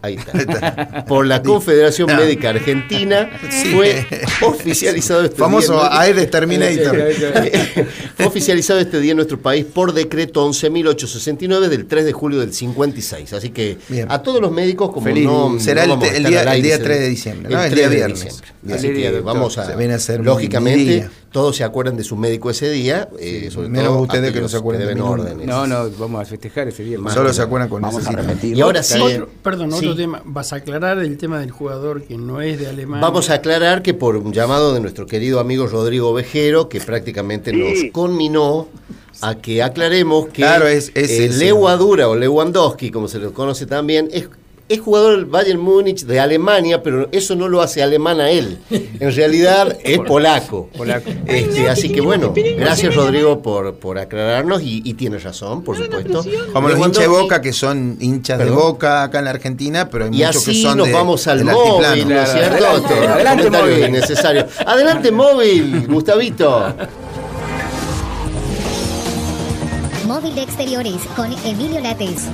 ahí está, por la Confederación. Médica Argentina, Sí. fue oficializado este Famoso día. Aedes Terminator. fue oficializado este día en nuestro país por decreto 11.869 del 3 de julio del 56. Así que Bien. a todos los médicos, como Feliz. no. Será no el el día- el día será 3 de diciembre, ¿no? El El 3 día de viernes. diciembre. Así que vamos a. se viene a ser lógicamente. Todos se acuerdan de su médico ese día. eh, sobre menos todo ustedes que no se acuerdan de órdenes. No, no, vamos a festejar ese día. hermano. Solo se acuerdan cuando Vamos a necesitan. repetir. Y ahora sí. Otro- perdón, Sí. otro tema. Vas a aclarar el tema del jugador que no es de Alemania. Vamos a aclarar que por un llamado de nuestro querido amigo Rodrigo Vejero, que prácticamente nos conminó a que aclaremos que Claro, es- es eh, ese. Lewadura o Lewandowski, como se lo conoce también, es, es jugador del Bayern Múnich de Alemania, pero eso no lo hace alemán a él. En realidad es polaco. Polaco. Este, así que bueno, gracias Rodrigo por, por aclararnos y, y tienes razón, por supuesto. Como los hinchas de Boca, que son hinchas de. Boca acá en la Argentina, pero hay Y muchos que así son nos de, vamos al móvil. ¿no es cierto? adelante, adelante, móvil. innecesario. Adelante, móvil, Gustavito. Móvil de exteriores con Emilio Lates.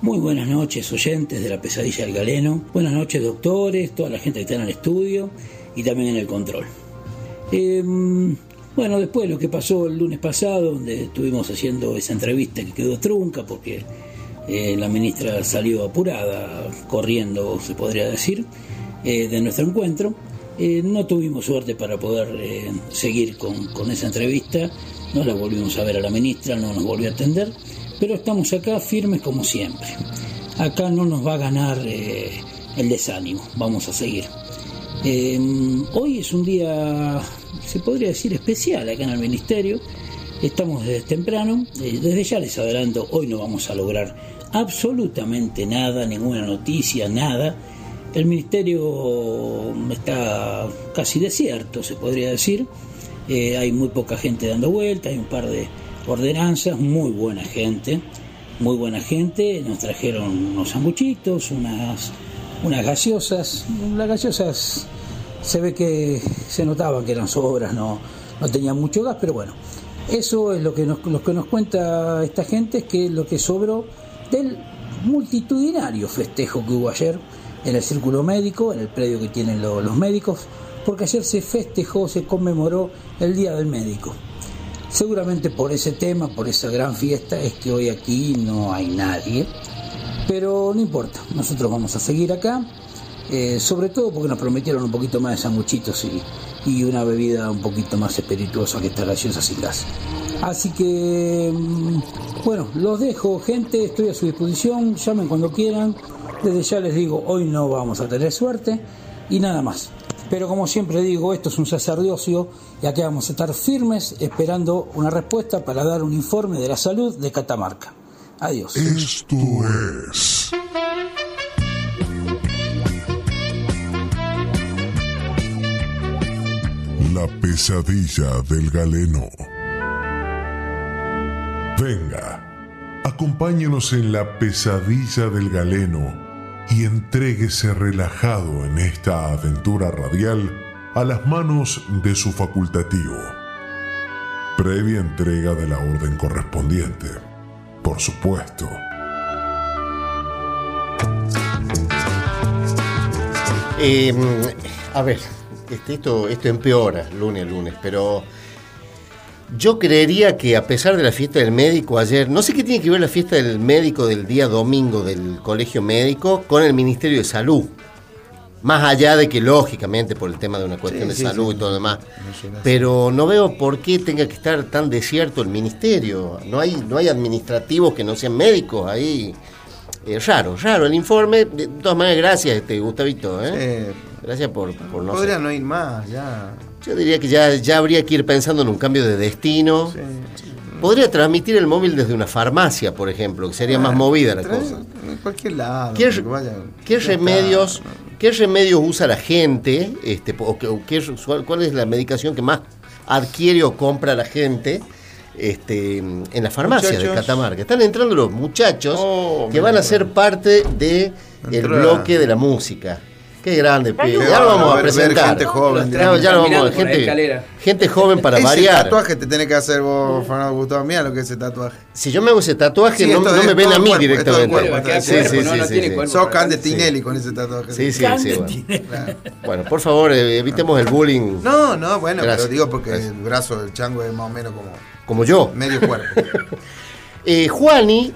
Muy buenas noches, oyentes de la pesadilla del galeno. Buenas noches, doctores, toda la gente que está en el estudio y también en el control. Eh, bueno, después de lo que pasó el lunes pasado, donde estuvimos haciendo esa entrevista que quedó trunca porque eh, la ministra salió apurada, corriendo, se podría decir, eh, de nuestro encuentro. Eh, no tuvimos suerte para poder seguir con, con esa entrevista, no la volvimos a ver a la ministra, no nos volvió a atender, pero estamos acá firmes como siempre. Acá no nos va a ganar eh, el desánimo, vamos a seguir. Eh, hoy es un día, se podría decir, especial acá en el Ministerio. Estamos desde temprano, eh, desde ya les adelanto, hoy no vamos a lograr absolutamente nada, ninguna noticia, nada. El Ministerio está casi desierto, se podría decir. Eh, hay muy poca gente dando vuelta, hay un par de ordenanzas, muy buena gente. muy buena gente, nos trajeron unos sanguchitos, unas, unas gaseosas. Las gaseosas se ve que se notaba que eran sobras, no, no tenían mucho gas, pero bueno, eso es lo que nos, lo que nos cuenta esta gente, es que lo que sobró del multitudinario festejo que hubo ayer en el círculo médico, en el predio que tienen lo- los médicos, porque ayer se festejó, se conmemoró el Día del Médico. Seguramente por ese tema, por esa gran fiesta, es que hoy aquí no hay nadie. Pero no importa, nosotros vamos a seguir acá, eh, sobre todo porque nos prometieron un poquito más de sanguchitos y, y una bebida un poquito más espirituosa que esta gaseosa sin gas. Así que, mm, bueno, los dejo, gente, estoy a su disposición, llamen cuando quieran. Desde ya les digo, hoy no vamos a tener suerte y nada más. Pero como siempre digo, esto es un sacerdocio y aquí vamos a estar firmes esperando una respuesta para dar un informe de la salud de Catamarca. Adiós. Esto es La pesadilla del galeno. Venga, acompáñenos en la pesadilla del galeno y entréguese relajado en esta aventura radial a las manos de su facultativo. Previa entrega de la orden correspondiente, por supuesto. Eh, a ver, este, esto, esto empeora lunes a lunes, pero yo creería que a pesar de la fiesta del médico ayer, no sé qué tiene que ver la fiesta del médico del día domingo del colegio médico con el Ministerio de Salud. Más allá de que lógicamente por el tema de una cuestión Sí, de sí, salud sí. y todo lo demás. Pero no veo por qué tenga que estar tan desierto el ministerio. No hay, no hay administrativos que no sean médicos ahí. Eh, raro, raro el informe. De todas maneras, gracias, este, Gustavito. ¿eh? Gracias por, por no Podría ser- no ir más, ya. Yo diría que ya, ya habría que ir pensando en un cambio de destino. Podría transmitir el móvil desde una farmacia, por ejemplo, que sería más movida la cosa. En cualquier lado. ¿Qué, que vaya- qué ya está. remedios, ¿Qué remedios usa la gente? Este, o, qué- o qué- ¿Cuál es la medicación que más adquiere o compra la gente? Este, en la farmacia de Muchachos. Catamarca. Están entrando los muchachos Oh, que van a ser parte del la- bloque de la música. Qué grande, pibe. Ya lo vamos a presentar. gente joven. Ya, ya lo vamos a gente, escalera. gente joven para ese variar. tatuaje te tenés que hacer vos, Fernando Gustavo. Mira lo que es ese tatuaje. Si yo me hago ese tatuaje, Sí, no, no me ven a mí cuerpo, directamente. cuerpo, Sí, sí, sí, no, no sí, sí. Sos Cande Tinelli con ese tatuaje. Sí, sí, sí, bueno. Bueno, por favor, eh, evitemos el bullying. No, no, bueno, Gracias. pero digo porque el brazo del chango es más o menos como Como yo. medio cuerpo. Eh, Juani,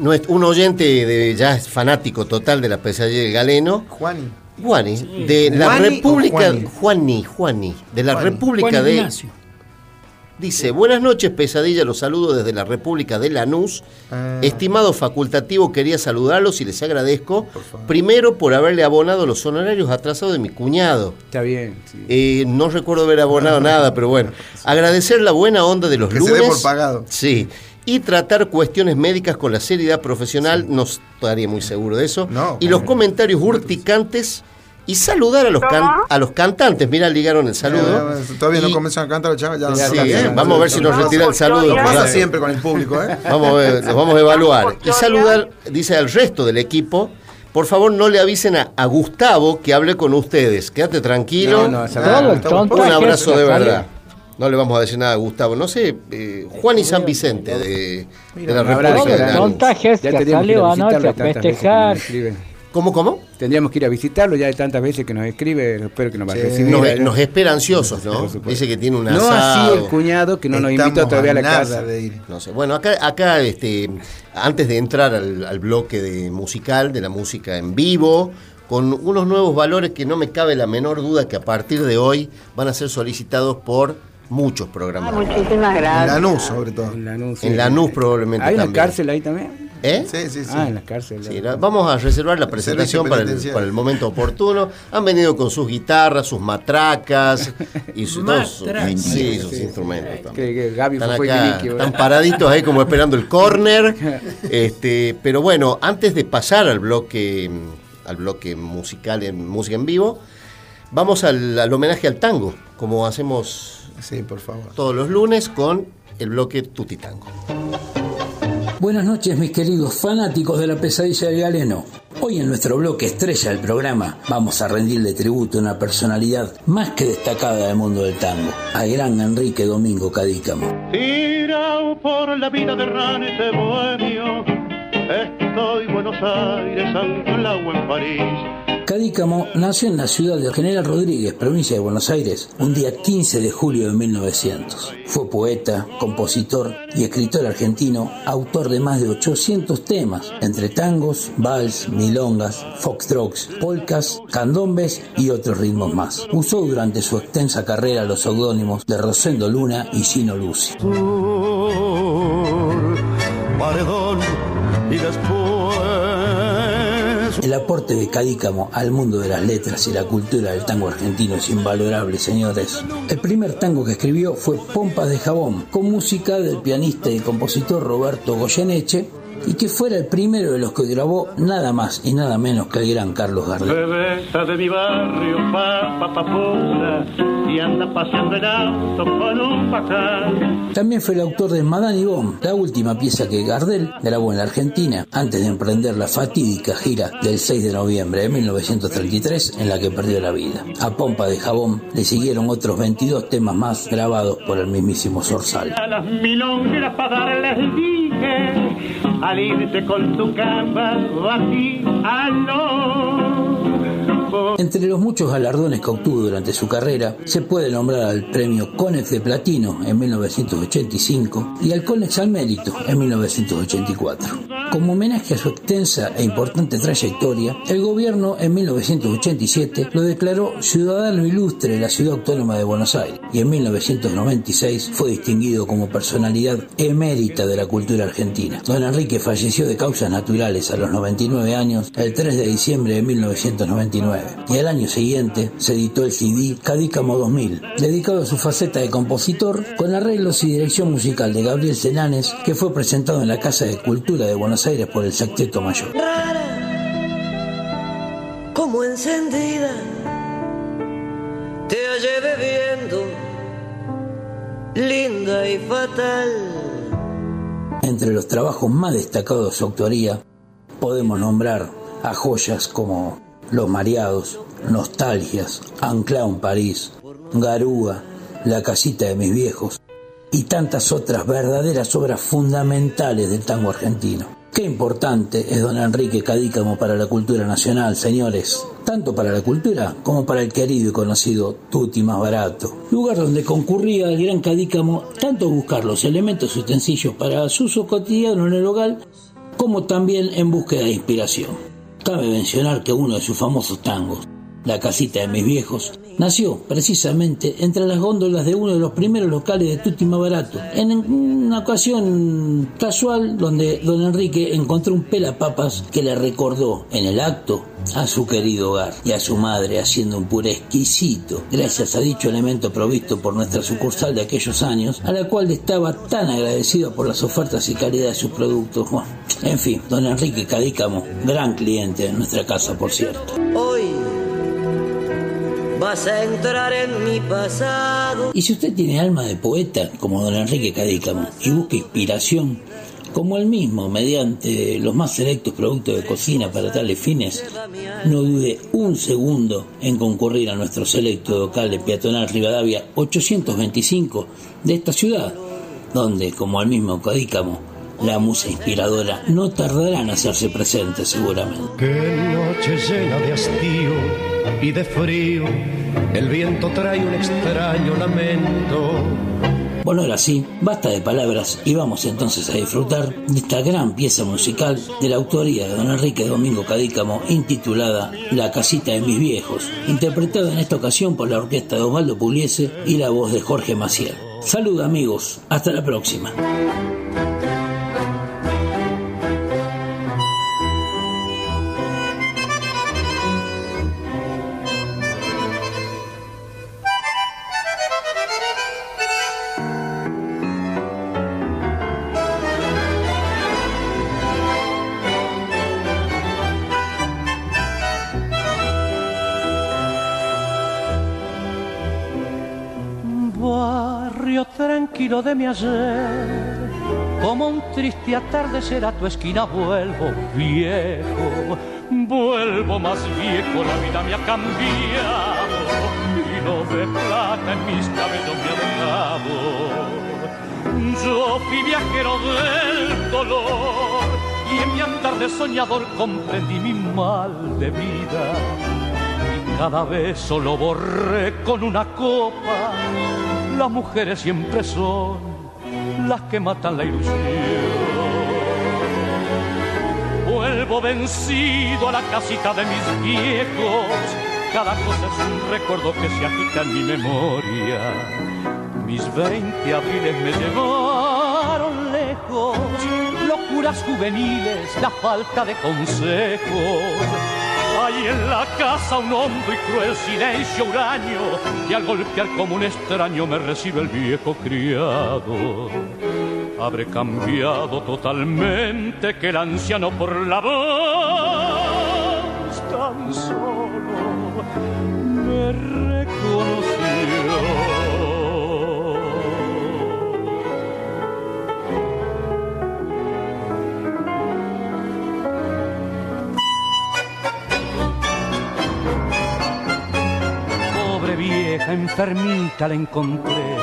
un oyente de, ya es fanático total de la pesadilla del galeno. Juani. Juani, de la ¿Juani o República. Juani? Juani, Juani, de la Juani. República Juan de. Ignacio. Dice, buenas noches, pesadilla, los saludo desde la República de Lanús. Ah. Estimado facultativo, quería saludarlos y les agradezco. Primero por haberle abonado los honorarios atrasados de mi cuñado. Está bien. sí. Eh, no recuerdo haber abonado nada, pero bueno. Agradecer la buena onda de los Que se lunes. dé por pagado. Sí. Y tratar cuestiones médicas con la seriedad profesional, no estaría muy seguro de eso. No, y los comentarios urticantes y saludar a los, can- a los cantantes. Mira, ligaron el saludo. Eh, Todavía Y- no comenzaron a cantar los changos. Ya Sí, ya- eh, ya- vamos a ver si nos Pasa- retira el saludo. Pasa Claro. siempre con el público, ¿eh? Vamos a ver, los vamos a evaluar. Y saludar, dice al resto del equipo. Por favor, no le avisen a, a Gustavo que hable con ustedes. Quédate tranquilo. No, no, Ah, Un abrazo de verdad. No le vamos a decir nada a Gustavo. No sé, eh, Juan y San Vicente de, de la República de. Lanús. Tontajes Ya que salió anoche a festejar. ¿Cómo, cómo? Tendríamos que ir a visitarlo ya de tantas veces que nos escribe. Espero que nos va a recibir. Nos, nos espera ansiosos, ¿no? Dice que tiene un No así el cuñado que no nos invitó todavía a la casa. de ir. No sé. Bueno, acá, acá este, antes de entrar al, al bloque de musical, de la música en vivo, con unos nuevos valores que no me cabe la menor duda que a partir de hoy van a ser solicitados por muchos programas. Muchísimas En gracias. Lanús, sobre todo. En Lanús, En. Lanús probablemente ¿Hay una también. cárcel ahí también? ¿Eh? Sí, sí, sí. Ah, en la cárcel. Sí, la- vamos a reservar la presentación para el, penitenciario. para el momento oportuno. Han venido con sus guitarras, sus matracas y sus, todos sus- Matracas. sí, sus instrumentos también. Que, que Gaby Están fue acá, Quiliqui, están paraditos ahí como esperando el corner. Este, pero bueno, antes de pasar al bloque, al bloque musical en música en vivo, vamos al, al homenaje al tango, como hacemos Sí, por favor. todos los lunes con el bloque Tuti Tango. Buenas noches mis queridos fanáticos de la pesadilla del galeno. Hoy en nuestro bloque estrella del programa vamos a rendirle tributo a una personalidad más que destacada del mundo del tango, al gran Enrique Domingo Cadícamo. Tirado por la vida de ranete bohemio, estoy Buenos Aires, anclado en París. Cadícamo nació en la ciudad de General Rodríguez, provincia de Buenos Aires, un día 15 de julio de 1900. Fue poeta, compositor y escritor argentino, autor de más de 800 temas, entre tangos, vals, milongas, foxtrots, polcas, candombes y otros ritmos más. Usó durante su extensa carrera los seudónimos de Rosendo Luna y Gino Luci. El aporte de Cadícamo al mundo de las letras y la cultura del tango argentino es invalorable, señores. El primer tango que escribió fue Pompas de Jabón, con música del pianista y compositor Roberto Goyeneche, y que fuera el primero de los que grabó nada más y nada menos que el gran Carlos Gardel. Bebesa de mi barrio, papa papura, y anda paseando el auto con un. También fue el autor de Madame Yvonne, la última pieza que Gardel grabó en la Argentina antes de emprender la fatídica gira del 6 de noviembre de 1933 en la que perdió la vida. A Pompa de Jabón le siguieron otros 22 temas más grabados por el mismísimo Zorzal. A las milongueras para darles dique, al irte con tu capa, batí aló. Entre los muchos galardones que obtuvo durante su carrera, se puede nombrar al premio Conex de Platino en 1985 y al Conex al Mérito en 1984. Como homenaje a su extensa e importante trayectoria, el gobierno en 1987 lo declaró ciudadano ilustre de la ciudad autónoma de Buenos Aires y en 1996 fue distinguido como personalidad emérita de la cultura argentina. Don Enrique falleció de causas naturales a los 99 años el 3 de diciembre de 1999 y al año siguiente se editó el CD Cadícamo 2000, dedicado a su faceta de compositor con arreglos y dirección musical de Gabriel Senanes, que fue presentado en la Casa de Cultura de Buenos Aires por el Sexteto Mayor. como encendida, te hallé bebiendo, linda y fatal. Entre los trabajos más destacados de su autoría, podemos nombrar a joyas como Los Mareados, Nostalgias, Anclao en París, Garúa, La Casita de mis Viejos y tantas otras verdaderas obras fundamentales del tango argentino. Qué importante es don Enrique Cadícamo para la cultura nacional, señores, tanto para la cultura como para el querido y conocido Tutti más barato, lugar donde concurría el gran Cadícamo tanto a buscar los elementos y utensilios para su uso cotidiano en el hogar, como también en búsqueda de inspiración. Cabe mencionar que uno de sus famosos tangos, La casita de mis viejos, nació precisamente entre las góndolas de uno de los primeros locales de Tutti más barato, en una ocasión casual donde don Enrique encontró un pelapapas que le recordó en el acto a su querido hogar y a su madre haciendo un puré exquisito gracias a dicho elemento provisto por nuestra sucursal de aquellos años a la cual estaba tan agradecido por las ofertas y calidad de sus productos. Bueno, en fin, don Enrique Cadícamo, gran cliente en nuestra casa por cierto. Hoy vas a entrar en mi pasado. Y si usted tiene alma de poeta, como don Enrique Cadícamo, y busca inspiración, como él mismo, mediante los más selectos productos de cocina para tales fines, no dude un segundo en concurrir a nuestro selecto local de peatonal Rivadavia 825 de esta ciudad, donde, como el mismo Cadícamo, la musa inspiradora no tardará en hacerse presente seguramente. Qué noche llena de hastío y de frío, el viento trae un extraño lamento. Bueno, ahora sí, basta de palabras y vamos entonces a disfrutar de esta gran pieza musical de la autoría de don Enrique Domingo Cadícamo intitulada La casita de mis viejos, interpretada en esta ocasión por la orquesta de Osvaldo Pugliese y la voz de Jorge Maciel. Salud amigos, hasta la próxima. Tranquilo de mi ayer, como un triste atardecer a tu esquina vuelvo viejo, vuelvo más viejo, la vida me ha cambiado y lo de plata en mis cabellos me ha dejado. Yo fui viajero del dolor y en mi andar de soñador comprendí mi mal de vida y cada vez solo borré con una copa. Las mujeres siempre son las que matan la ilusión. Vuelvo vencido a la casita de mis viejos. Cada cosa es un recuerdo que se agita en mi memoria. Mis veinte abriles me llevaron lejos, locuras juveniles, la falta de consejos. Hay en la casa un hondo y cruel silencio huraño y al golpear como un extraño me recibe el viejo criado. Habré cambiado totalmente que el anciano por la voz enfermita la encontré.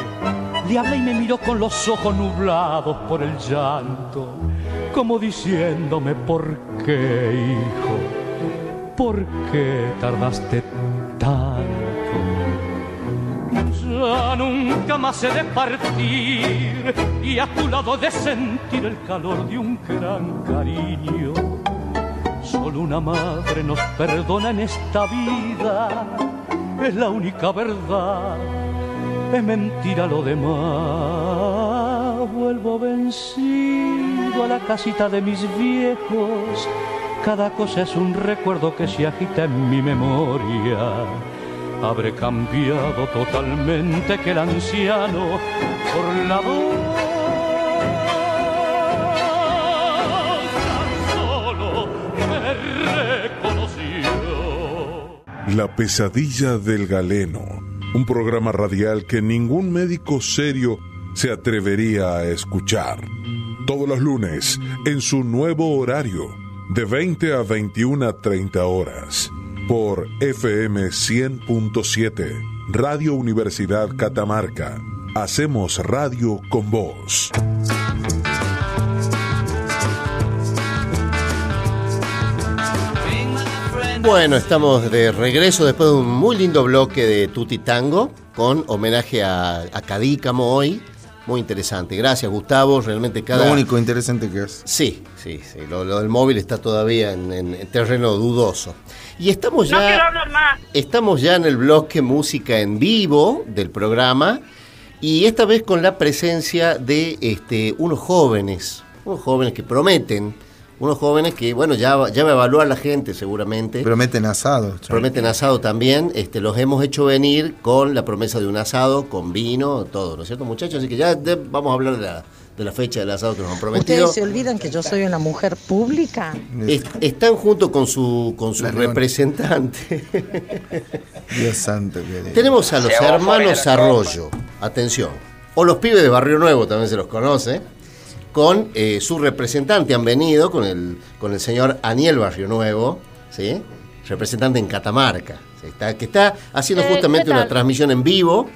Le hablé y me miró con los ojos nublados por el llanto, como diciéndome, ¿por qué, hijo? ¿Por qué tardaste tanto? Ya nunca más he de partir y a tu lado de sentir el calor de un gran cariño. Solo una madre nos perdona en esta vida, es la única verdad, es mentira lo demás. Vuelvo vencido a la casita de mis viejos, cada cosa es un recuerdo que se agita en mi memoria. Habré cambiado totalmente que el anciano por la voz La pesadilla del galeno, un programa radial que ningún médico serio se atrevería a escuchar. Todos los lunes, en su nuevo horario, de 20 a 21 a 30 horas, por FM 100.7, Radio Universidad Catamarca. Hacemos radio con vos. Bueno, estamos de regreso después de un muy lindo bloque de Tutti Tango con homenaje a, a Cadícamo hoy. Muy interesante. Gracias, Gustavo. Realmente cada. Lo único interesante que es. Sí, sí, sí. Lo, lo del móvil está todavía en, en- en terreno dudoso. Y estamos No ya. quiero hablar más. Estamos ya en el bloque música en vivo del programa. Y esta vez con la presencia de este, unos jóvenes. Unos jóvenes que prometen. Unos jóvenes que, bueno, ya, va- ya va a evaluar la gente seguramente. Prometen asado. Prometen asado también. Este, los hemos hecho venir con la promesa de un asado, con vino, todo, ¿no es cierto, muchachos? Así que ya de- vamos a hablar de la, de la fecha del asado que nos han prometido. ¿Ustedes se olvidan que yo soy una mujer pública? Es- están junto con su, con su representante. Dios santo. que- Tenemos a los hermanos Arroyo. Atención. O los pibes de Barrio Nuevo también se los conoce. Con eh, su representante han venido, con el, con el señor Aniel Barrio Nuevo, ¿sí? representante en Catamarca, ¿sí? Está- que está haciendo Eh, justamente una transmisión en vivo.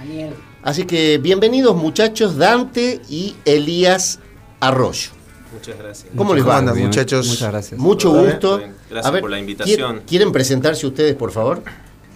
Daniel. Así que bienvenidos muchachos, Dante y Elías Arroyo. Muchas gracias. ¿Cómo les va? andan, muchachos? Muchas gracias. Mucho gusto. bien. Gracias A ver, por la invitación. ¿quieren- ¿Quieren presentarse ustedes, por favor?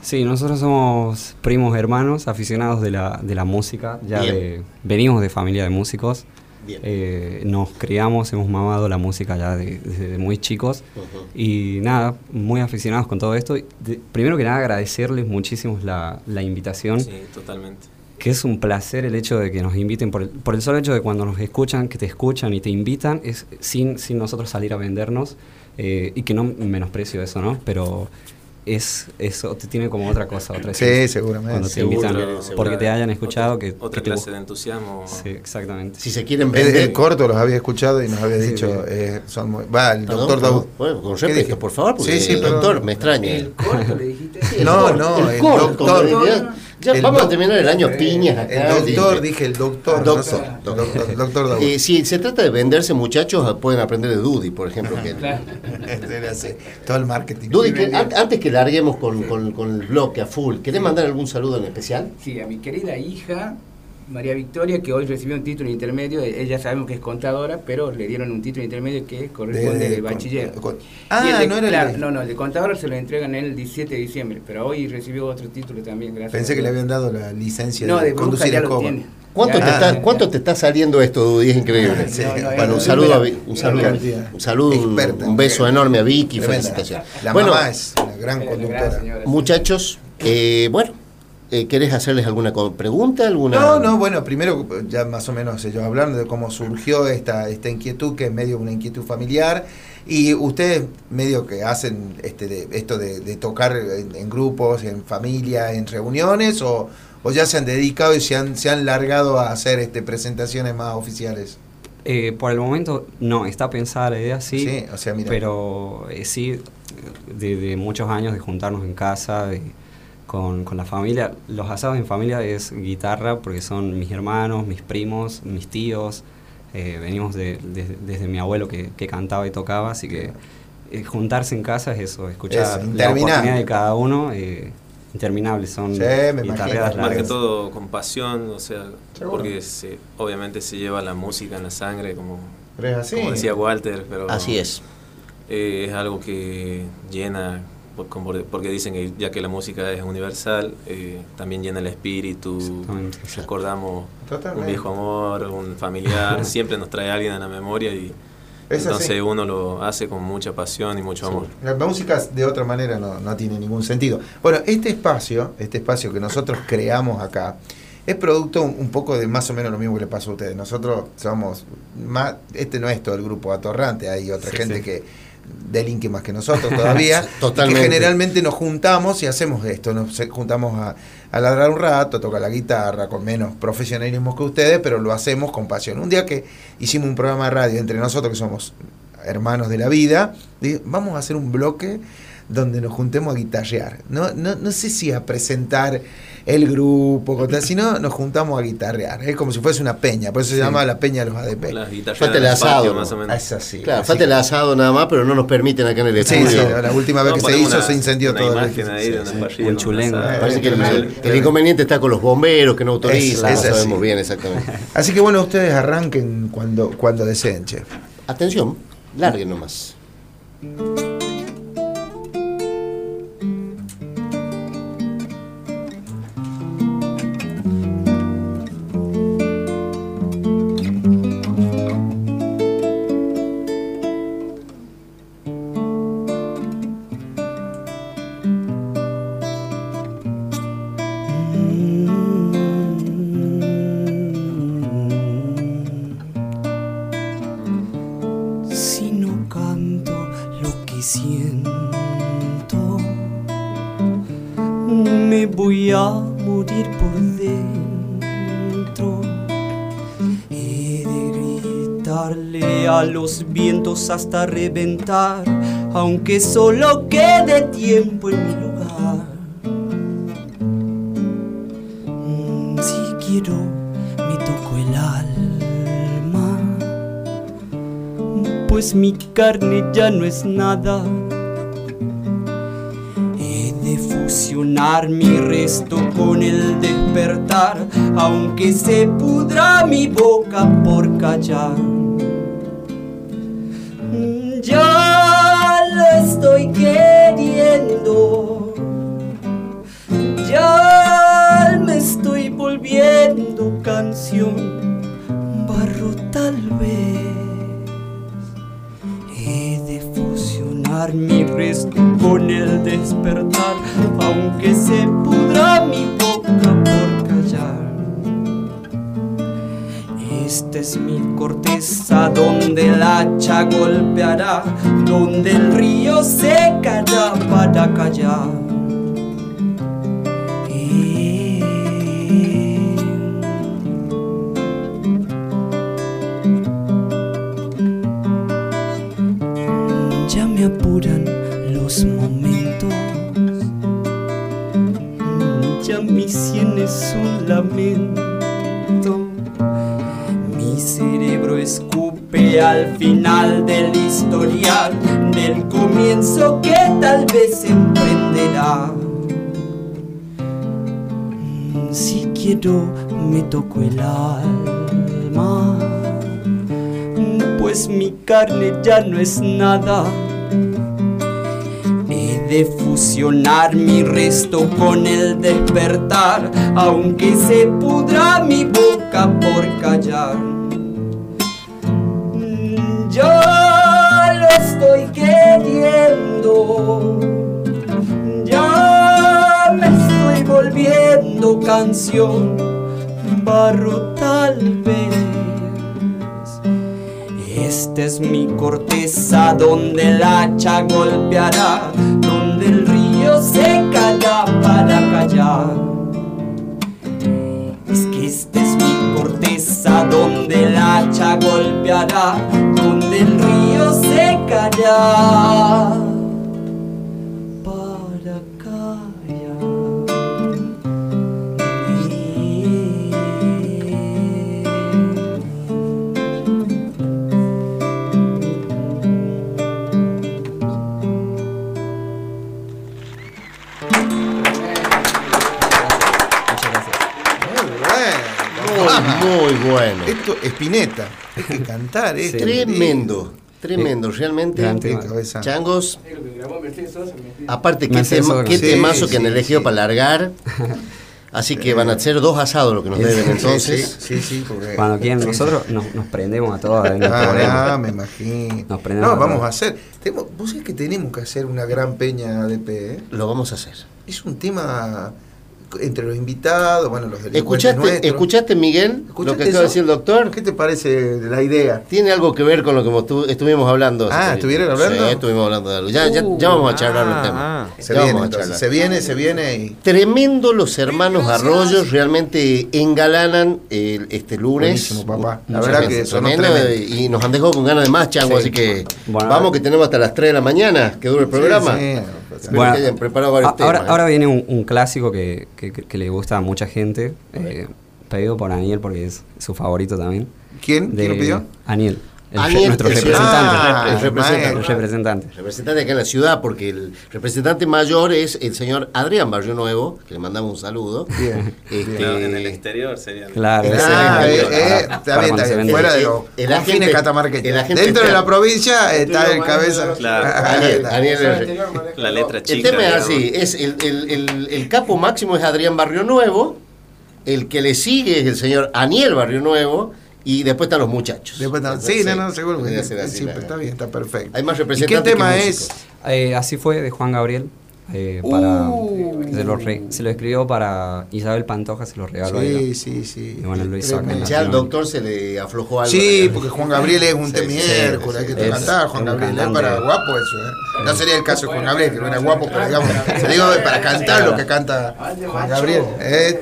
Sí, nosotros somos primos hermanos, aficionados de la, de la música. Ya de, venimos de familia de músicos. Bien. Eh, nos criamos, hemos mamado la música ya de- desde muy chicos. Ujú. Y nada, muy aficionados con todo esto. De- primero que nada, agradecerles muchísimo la, la invitación. Sí, totalmente. Que es un placer el hecho de que nos inviten, por el, por el solo hecho de cuando nos escuchan, que te escuchan y te invitan, es sin, sin nosotros salir a vendernos. eh, y que no menosprecio eso, ¿no? Pero es eso te tiene como otra cosa, otra Sí, esencia. seguramente. Cuando te Seguro, invitan, porque te hayan escuchado, que, Otra que te clase gu- de entusiasmo. Sí, exactamente. Si se quieren El, vender. el corto los había escuchado y nos había Sí, dicho, sí. eh, son muy... Va, el Perdón, doctor. Daud. Bueno, con ¿Qué respeto, dije? por favor, porque Sí, sí, el perdón. doctor me extraña. El corto le dijiste. Sí, el No, corto, no, el el corto, doctor. Ya El vamos a terminar el año a piñas acá. El doctor, dije el doctor. Doctor, doctor. Doctor, doctor Daud. Eh, si se trata de venderse, muchachos, pueden aprender de Dudy, por ejemplo. que- todo el marketing. Dudy, que an- antes que larguemos con, con- con el bloque a full, ¿querés mandar algún saludo en especial? Sí, a mi querida hija, María Victoria, que hoy recibió un título intermedio, ella sabemos que es contadora, pero le dieron un título intermedio que corresponde De- de, bachiller. con- con- Y Ah, el de- no era el claro, no, no, el de contadora se lo entregan el 17 de diciembre, pero hoy recibió otro título también, gracias. Pensé que le habían dado la licencia No, de, conducir ya lo escoba. tiene. ¿Cuánto, Ya, te está, ya. ¿Cuánto te está saliendo esto, Dudy? Es increíble. Sí, no, no, bueno, un saludo, a, un saludo, un, saludo un, Experta. un beso enorme a Vicky, felicitaciones. La bueno, mamá es una gran Eh, conductora. señora. muchachos, eh, bueno, eh, ¿querés hacerles alguna pregunta? Alguna... No, no, bueno, primero ya más o menos ellos hablando de cómo surgió esta, esta inquietud, que es medio una inquietud familiar, y ustedes medio que hacen este de, esto de, de tocar en, en grupos, en familia, en reuniones, o, o ya se han dedicado y se han, se han largado a hacer este presentaciones más oficiales. Eh, por el momento no, está pensada la idea, sí. Sí, o sea, mira. Pero eh, sí, de, de muchos años de juntarnos en casa, de- con, con la familia. Los asados en familia es guitarra porque son mis hermanos, mis primos, mis tíos. eh, venimos de, de- desde mi abuelo que, que cantaba y tocaba, así que eh, juntarse en casa es eso, escuchar la oportunidad de cada uno. eh, interminables, son Sí, guitarreadas Más que todo con pasión, o sea, Seguro. porque se, obviamente se lleva la música en la sangre, como, Pero es así. como decía Walter, pero Así es. eh, es algo que llena, porque dicen que ya que la música es universal, eh, también llena el espíritu, Exactamente. recordamos Totalmente. un viejo amor, un familiar, siempre nos trae a alguien a la memoria y Es entonces así. uno lo hace con mucha pasión y mucho amor. La música de otra manera no, no tiene ningún sentido. Bueno, este espacio, este espacio que nosotros creamos acá, es producto un, un poco de más o menos lo mismo que le pasó a ustedes. Nosotros somos más, este no es todo el grupo atorrante, hay otra Sí, gente sí. que delinque más que nosotros todavía, totalmente. que generalmente nos juntamos y hacemos esto, nos juntamos a, a ladrar un rato, a tocar la guitarra con menos profesionalismo que ustedes, pero lo hacemos con pasión. Un día que hicimos un programa de radio entre nosotros que somos hermanos de la vida, dije, vamos a hacer un bloque donde nos juntemos a guitarrear. No, no, no sé si a presentar el grupo, con tal, sino nos juntamos a guitarrear. Es como si fuese una peña, por eso se Sí. llama la peña de los ADP. Las guitarras Falta el asado, patio, ¿no? más o menos. Es así. Claro, así falta el que- asado nada más, pero no nos permiten acá en el Sí, estudio. sí, la última vez No, que se hizo una- se incendió una todo. el imagen edificio. ahí de una Sí, sí. parrilla, Un chulengo. Parece que el, Eh, el inconveniente está con los bomberos, que no autorizan, Es- no es así. sabemos bien exactamente. Así que bueno, ustedes arranquen cuando, cuando deseen, che. Atención, larguen nomás. Hasta reventar, aunque solo quede tiempo en mi lugar. Mm, Si quiero, me toco el alma pues mi carne ya no es nada. He de fusionar mi resto con el despertar, aunque se pudra mi boca por callar. Aunque se pudra mi boca por callar. Esta es mi corteza donde el hacha golpeará, donde el río secará para callar. Ya me apuran los momentos, ya mi sien es un lamento. Mi cerebro escupe al final del historial, del comienzo que tal vez emprenderá. Si quiero me toco el alma, pues mi carne ya no es nada. De fusionar mi resto con el despertar, aunque se pudra mi boca por callar. Yo lo estoy queriendo, ya me estoy volviendo canción, barro tal vez. Esta es mi corteza donde el hacha golpeará, para callar. Es que esta es mi corteza donde el hacha golpeará, donde el río se Esto, Espineta. Hay que cantar, ¿eh? Tremendo, tremendo, realmente. Changos, Es aparte, qué, tema- qué Sí, temazo que han elegido sí. para largar. Así que van a ser dos asados lo que nos deben entonces. Sí, sí, sí, porque. Cuando quieran, nosotros nos, nos prendemos a todos. no Ah, problema. me imagino. Nos prendemos No, a vamos a hacer. Vos sabés que tenemos que hacer una gran peña de P, ¿eh? Lo vamos a hacer. Es un tema entre los invitados, bueno, los delincuentes ¿Escuchaste, nuestros. ¿Escuchaste Miguel, lo ¿Escuchaste que acaba de decir el doctor? ¿Qué te parece la idea? Tiene algo que ver con lo que estu- estuvimos hablando. Ah, ¿estuvieron hablando? Sí, estuvimos hablando de algo. Ya, ya, ya vamos a charlar el tema. Se Ya viene, vamos a entonces, charlar. se viene, se viene y. Tremendo los hermanos Arroyos, realmente engalanan el- este lunes. Buenísimo, papá. La verdad que tremendo. y nos han dejado con ganas de más, Chango, Sí. así que Bueno, vamos que tenemos hasta las 3 de la mañana que dure el programa. Sí, sí. Espero Bueno, que hayan preparado varios a- ahora, temas. ¿eh? ahora viene un, un clásico que, que- que- que le gusta a mucha gente, eh, pedido por Aniel porque es su favorito también. ¿Quién? ¿Quién lo pidió? Aniel, el re- Aniel, nuestro el- representante. Ah, el el representante. representante. representante acá en la ciudad, porque el representante mayor es el señor Adrián Barrio Nuevo, que le mandamos un saludo. Bien. Este, en el exterior sería. Claro, Ah, eh, el- eh, para- está para bien, cuando está se bien. vende. Fuera de El- los el agente- el Dentro de la provincia está el cabeza. Daniel, La letra El chica. tema es así, es el, el- el- el capo máximo es Adrián Barrio Nuevo, el que le sigue es el señor Aniel Barrio Nuevo, y después están los muchachos. Después sí, no, no, seguro. Podría que ser así, sí, la- está bien, está perfecto. Hay más ¿Y qué tema que es? Eh, así fue de Juan Gabriel. Eh, para, Uh. se, lo re- se lo escribió para Isabel Pantoja, se lo regaló a ella. Sí, sí, sí. Y bueno, lo hizo acá Ya al doctor se le aflojó algo. Sí, porque Juan Gabriel es un Sí, tema sí, miércoles, hay que cantar. Juan Gabriel es cantante. para guapo eso, ¿eh? No sería el caso de Juan Gabriel, que no era guapo, pero digamos, se digo para cantar lo que canta Juan Gabriel.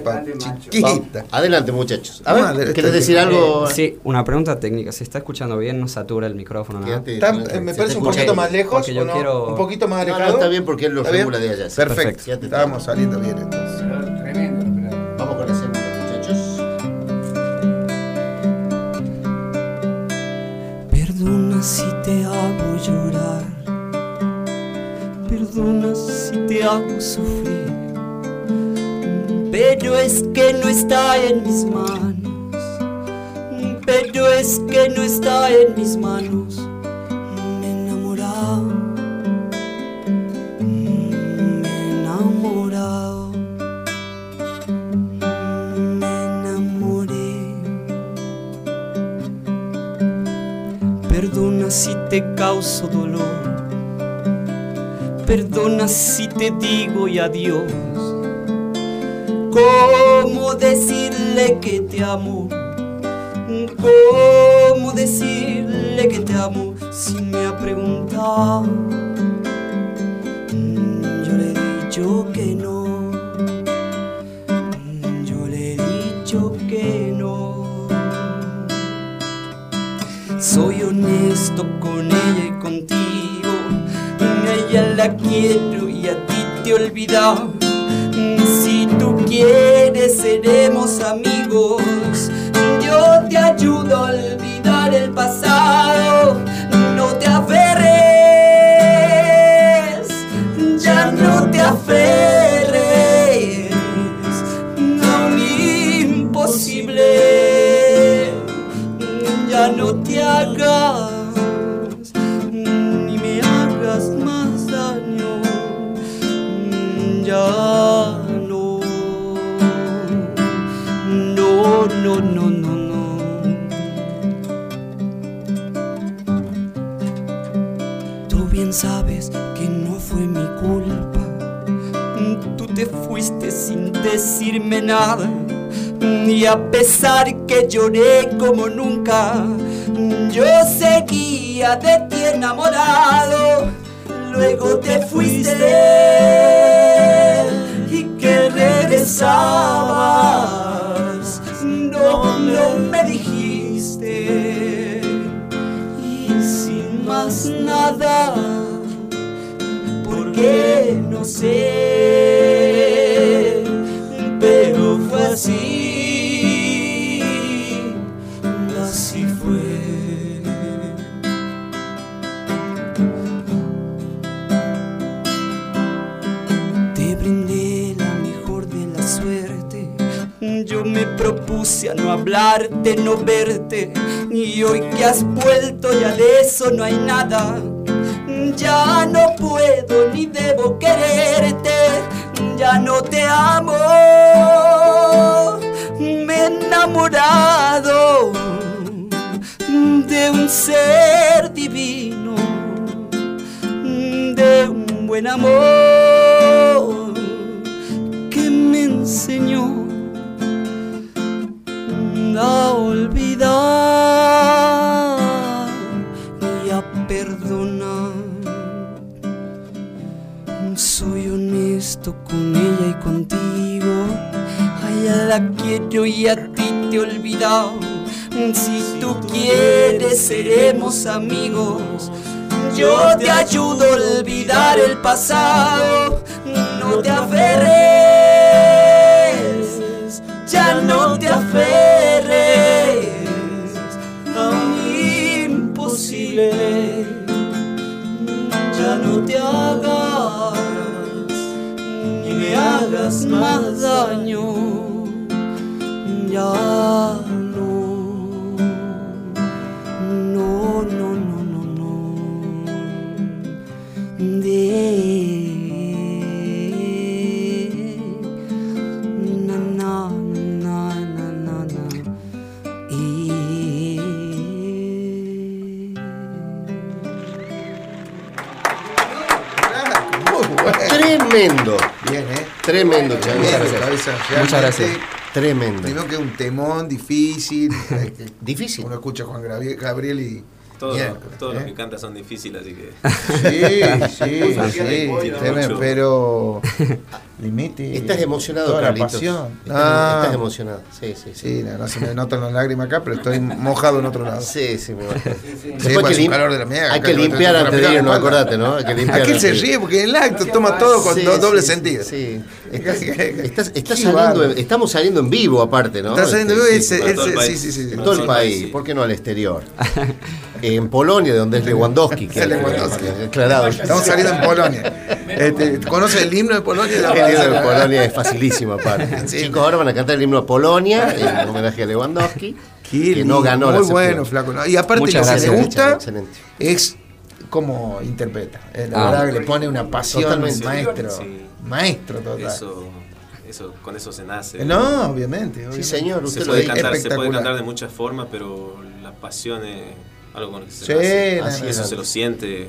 Pa- chiquita. Adelante, muchachos. A ver, ¿querés decir bien. algo? Sí, una pregunta técnica. ¿Se está escuchando bien? ¿No satura el micrófono? nada? Eh, me parece un poquito más lejos, un poquito más alejado. está bien porque él lo Regula de allá. Perfecto, estábamos saliendo bien entonces. Tremendo. Vamos con la segunda, muchachos. Perdona si te hago llorar, perdona si te hago sufrir, pero es que no está en mis manos, pero es que no está en mis manos. Si te causo dolor. Perdona si te digo y adiós. ¿Cómo decirle que te amo? ¿Cómo decirle que te amo si me ha preguntado? Mm, Yo le he dicho que no. honesto con ella y contigo. Ella la quiero y a ti te olvidaba. Si tú quieres, seremos amigos. Yo te ayudo a olvidar el pasado. Y a pesar que lloré como nunca, yo seguía de ti enamorado. Luego te fuiste y que regresabas. No, no me dijiste. Y sin más nada, porque no sé, así, así fue. Te brindé la mejor de la suerte. Yo me propuse a no hablarte, no verte. Y hoy que has vuelto ya de eso no hay nada. Ya no puedo ni debo quererte. Ya no te amo. Me he enamorado de un ser divino, de un buen amor que me enseñó a olvidar y a perdonar. Soy honesto con ella y contigo. A ella la quiero y a ti te he olvidado. Si tú quieres, seremos amigos. Yo te ayudo a olvidar el pasado. No te aferres, ya no te aferres a un imposible. Ya no te hagas ni me hagas más daño. Ya no, no, no, no, no, no. De na na na na na na. Y Tremendo. Bien, ¿eh? Tremendo, Bien, Chávez. de cabeza, realmente. Tremendo. Primero que un temón difícil. Difícil. Uno escucha a Juan Gabriel, y. Todos, miércoles, todos ¿eh? los que cantan son difíciles, así que. Sí, sí, sí, Tiene tremendo, mucho. pero Estás emocionado, toda la pasión. Estás, Ah, estás emocionado. Sí, sí, sí. Sí, no, no se me notan las lágrimas acá, pero estoy mojado en otro lado. Sí, sí, me. Sí, pues, que un lim- calor de la mierda, Hay que limpiar te antes de irnos, acordate, ¿no? Hay que limpiar Aquel se ríe porque en el acto toma todo con doble sí, sentido. Sí. Estás, estás- estás saliendo, estamos saliendo en vivo aparte, ¿no? Está saliendo en vivo, el sí, país. sí, sí, sí. En todo el país, ¿por qué no al exterior? en Polonia, de donde es Lewandowski. que- Es Lewandowski. Aclarado. Estamos saliendo en Polonia. Este, ¿Conoce el himno de Polonia? El himno de Polonia es facilísimo aparte. Chicos, ahora van a cantar el himno de Polonia en homenaje a Lewandowski, que no ganó Muy la bueno, flaco. ¿no? Y aparte Muchas lo que me gusta Excelente. es cómo interpreta. Eh, La Ah. verdad que le pone una pasión, Totalmente. maestro. Sí. Maestro total. Eso, eso, con eso se nace. Eh, No, obviamente. obviamente. señor, Se usted puede, lo cantar, se puede cantar de muchas formas, pero la pasión es algo con lo que se Sí, nace. no, no, Eso no. se lo siente.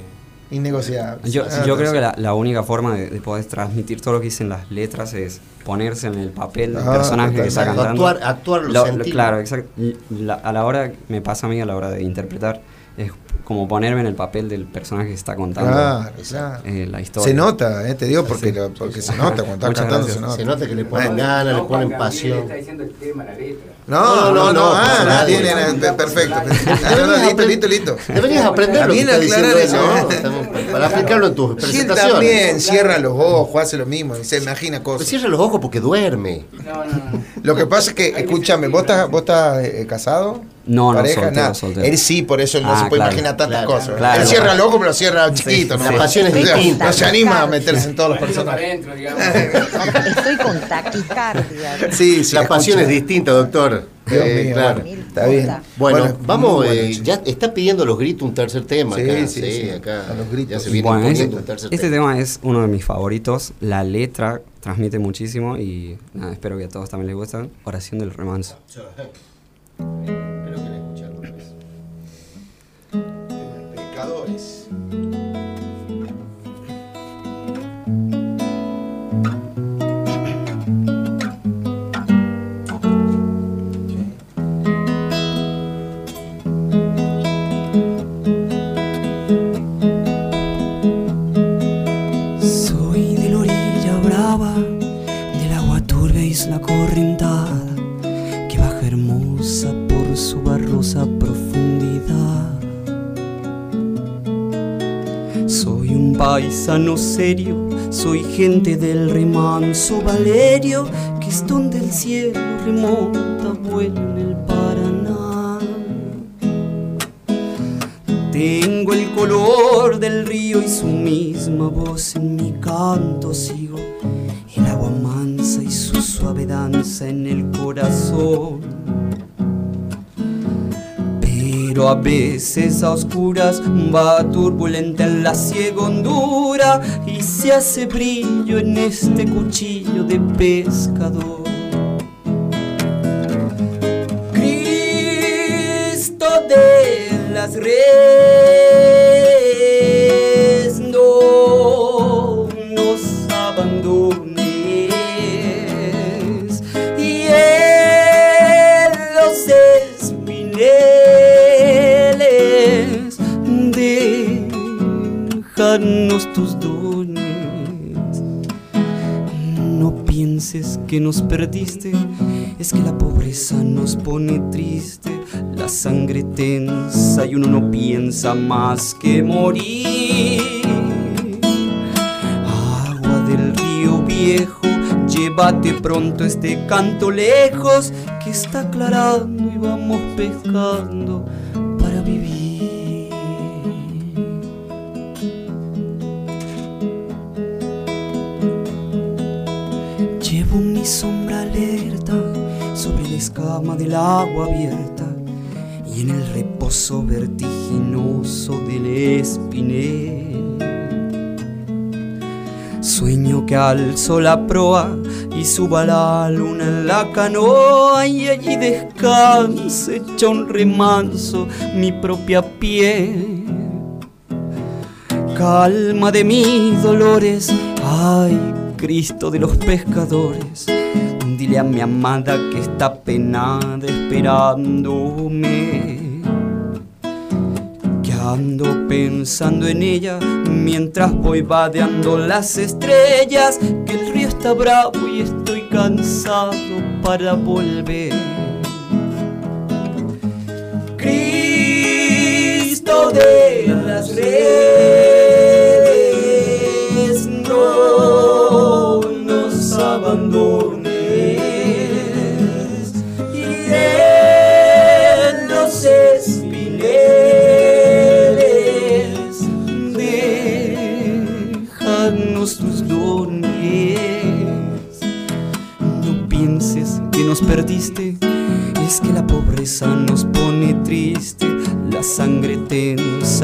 Innegociable. Yo, Ah, yo creo que la, la única forma de, de poder transmitir todo lo que dicen las letras es ponerse en el papel del Ah, personaje que está cantando. Actuar- actuar lo sentido. Claro, exacto. La- a la hora, me pasa a mí a la hora de interpretar, es como ponerme en el papel del personaje que está contando Claro, claro. eh, la historia. Se nota, eh, te digo, porque, Sí. lo- porque se nota cuando estás cantando. Se nota. Se nota que le ponen ganas, le No, ponen Juan Gabriel pasión. Está diciendo el tema, la letra. No, no, no, ah, no nadie. tiene, eh, perfecto. Ah, listo, listo, listo. Deberías aprender lo que Bien está diciendo eso, eh. Para aplicarlo en tus presentaciones. también cierra los ojos, hace lo mismo, se imagina Pero cosas. cierra los ojos porque duerme. No, no, no. Lo que pasa es que, escúchame, ¿vos estás, vos estás eh, casado? No, no, pareja, soltero, nada. soltero. Él sí, por eso él no Ah, se puede claro. imaginar tantas Claro, cosas. claro. él cierra loco, pero cierra chiquito. sí, ¿no? la pasión es O sea, distinta. No se anima a meterse en todos los personajes. Estoy con taquicardia. Sí, sí, La pasión es distinta, doctor. Dios Eh, mío, claro. bueno, está bien. Bueno, Bueno, vamos, eh, ya está pidiendo a los gritos un tercer tema. Sí, acá, sí, sí, acá. a los gritos. Ya se viene Bueno, este, un tercer este tema. tema es uno de mis favoritos. La letra transmite muchísimo y nada, espero que a todos también les guste. Oración del remanso. Paisano serio, soy gente del remanso Valerio, que es donde el cielo remonta vuelo en el Paraná. Tengo el color del río y su misma voz en veces a oscuras va turbulenta en la ciega hondura y se hace brillo en este cuchillo de pescador. Que nos perdiste, es que la pobreza nos pone triste, la sangre tensa y uno no piensa más que morir. Agua del río viejo, llévate pronto este canto lejos, que está aclarando y vamos pescando agua abierta y en el reposo vertiginoso del espinel. Sueño que alzo la proa y suba la luna en la canoa y allí descanse hecha un remanso mi propia piel. Calma de mis dolores, ay Cristo de los pescadores, dile a mi amada que está penada esperándome. Que ando pensando en ella mientras voy vadeando las estrellas, que el río está bravo y estoy cansado para volver. Cristo de las redes,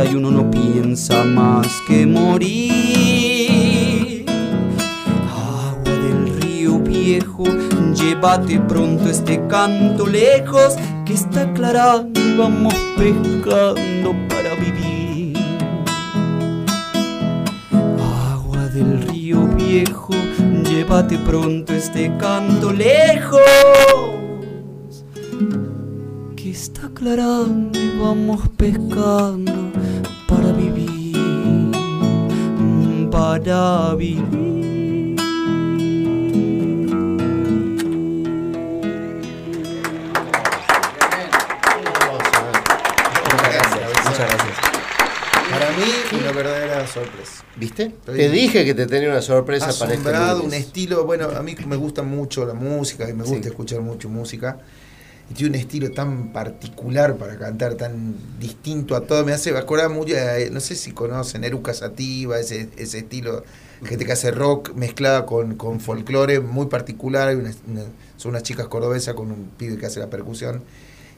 y uno no piensa más que morir. Agua del río viejo, llévate pronto este canto lejos, que está aclarando y vamos pescando para vivir. Agua del río viejo, llévate pronto este canto lejos, que está aclarando y vamos pescando para vivir. Muchas gracias. Para mí, una verdadera sorpresa. ¿Viste? Estoy Te dije que te tenía una sorpresa para este asombrado, un estilo, bueno, a mí me gusta mucho la música, y me gusta escuchar mucho música. Y tiene un estilo tan particular para cantar, tan distinto a todo. Me hace acordar mucho, eh, no sé si conocen Eruca Sativa, ese, ese estilo, gente que hace rock mezclada con, con folclore muy particular. Hay una- una- son unas chicas cordobesas con un pibe que hace la percusión.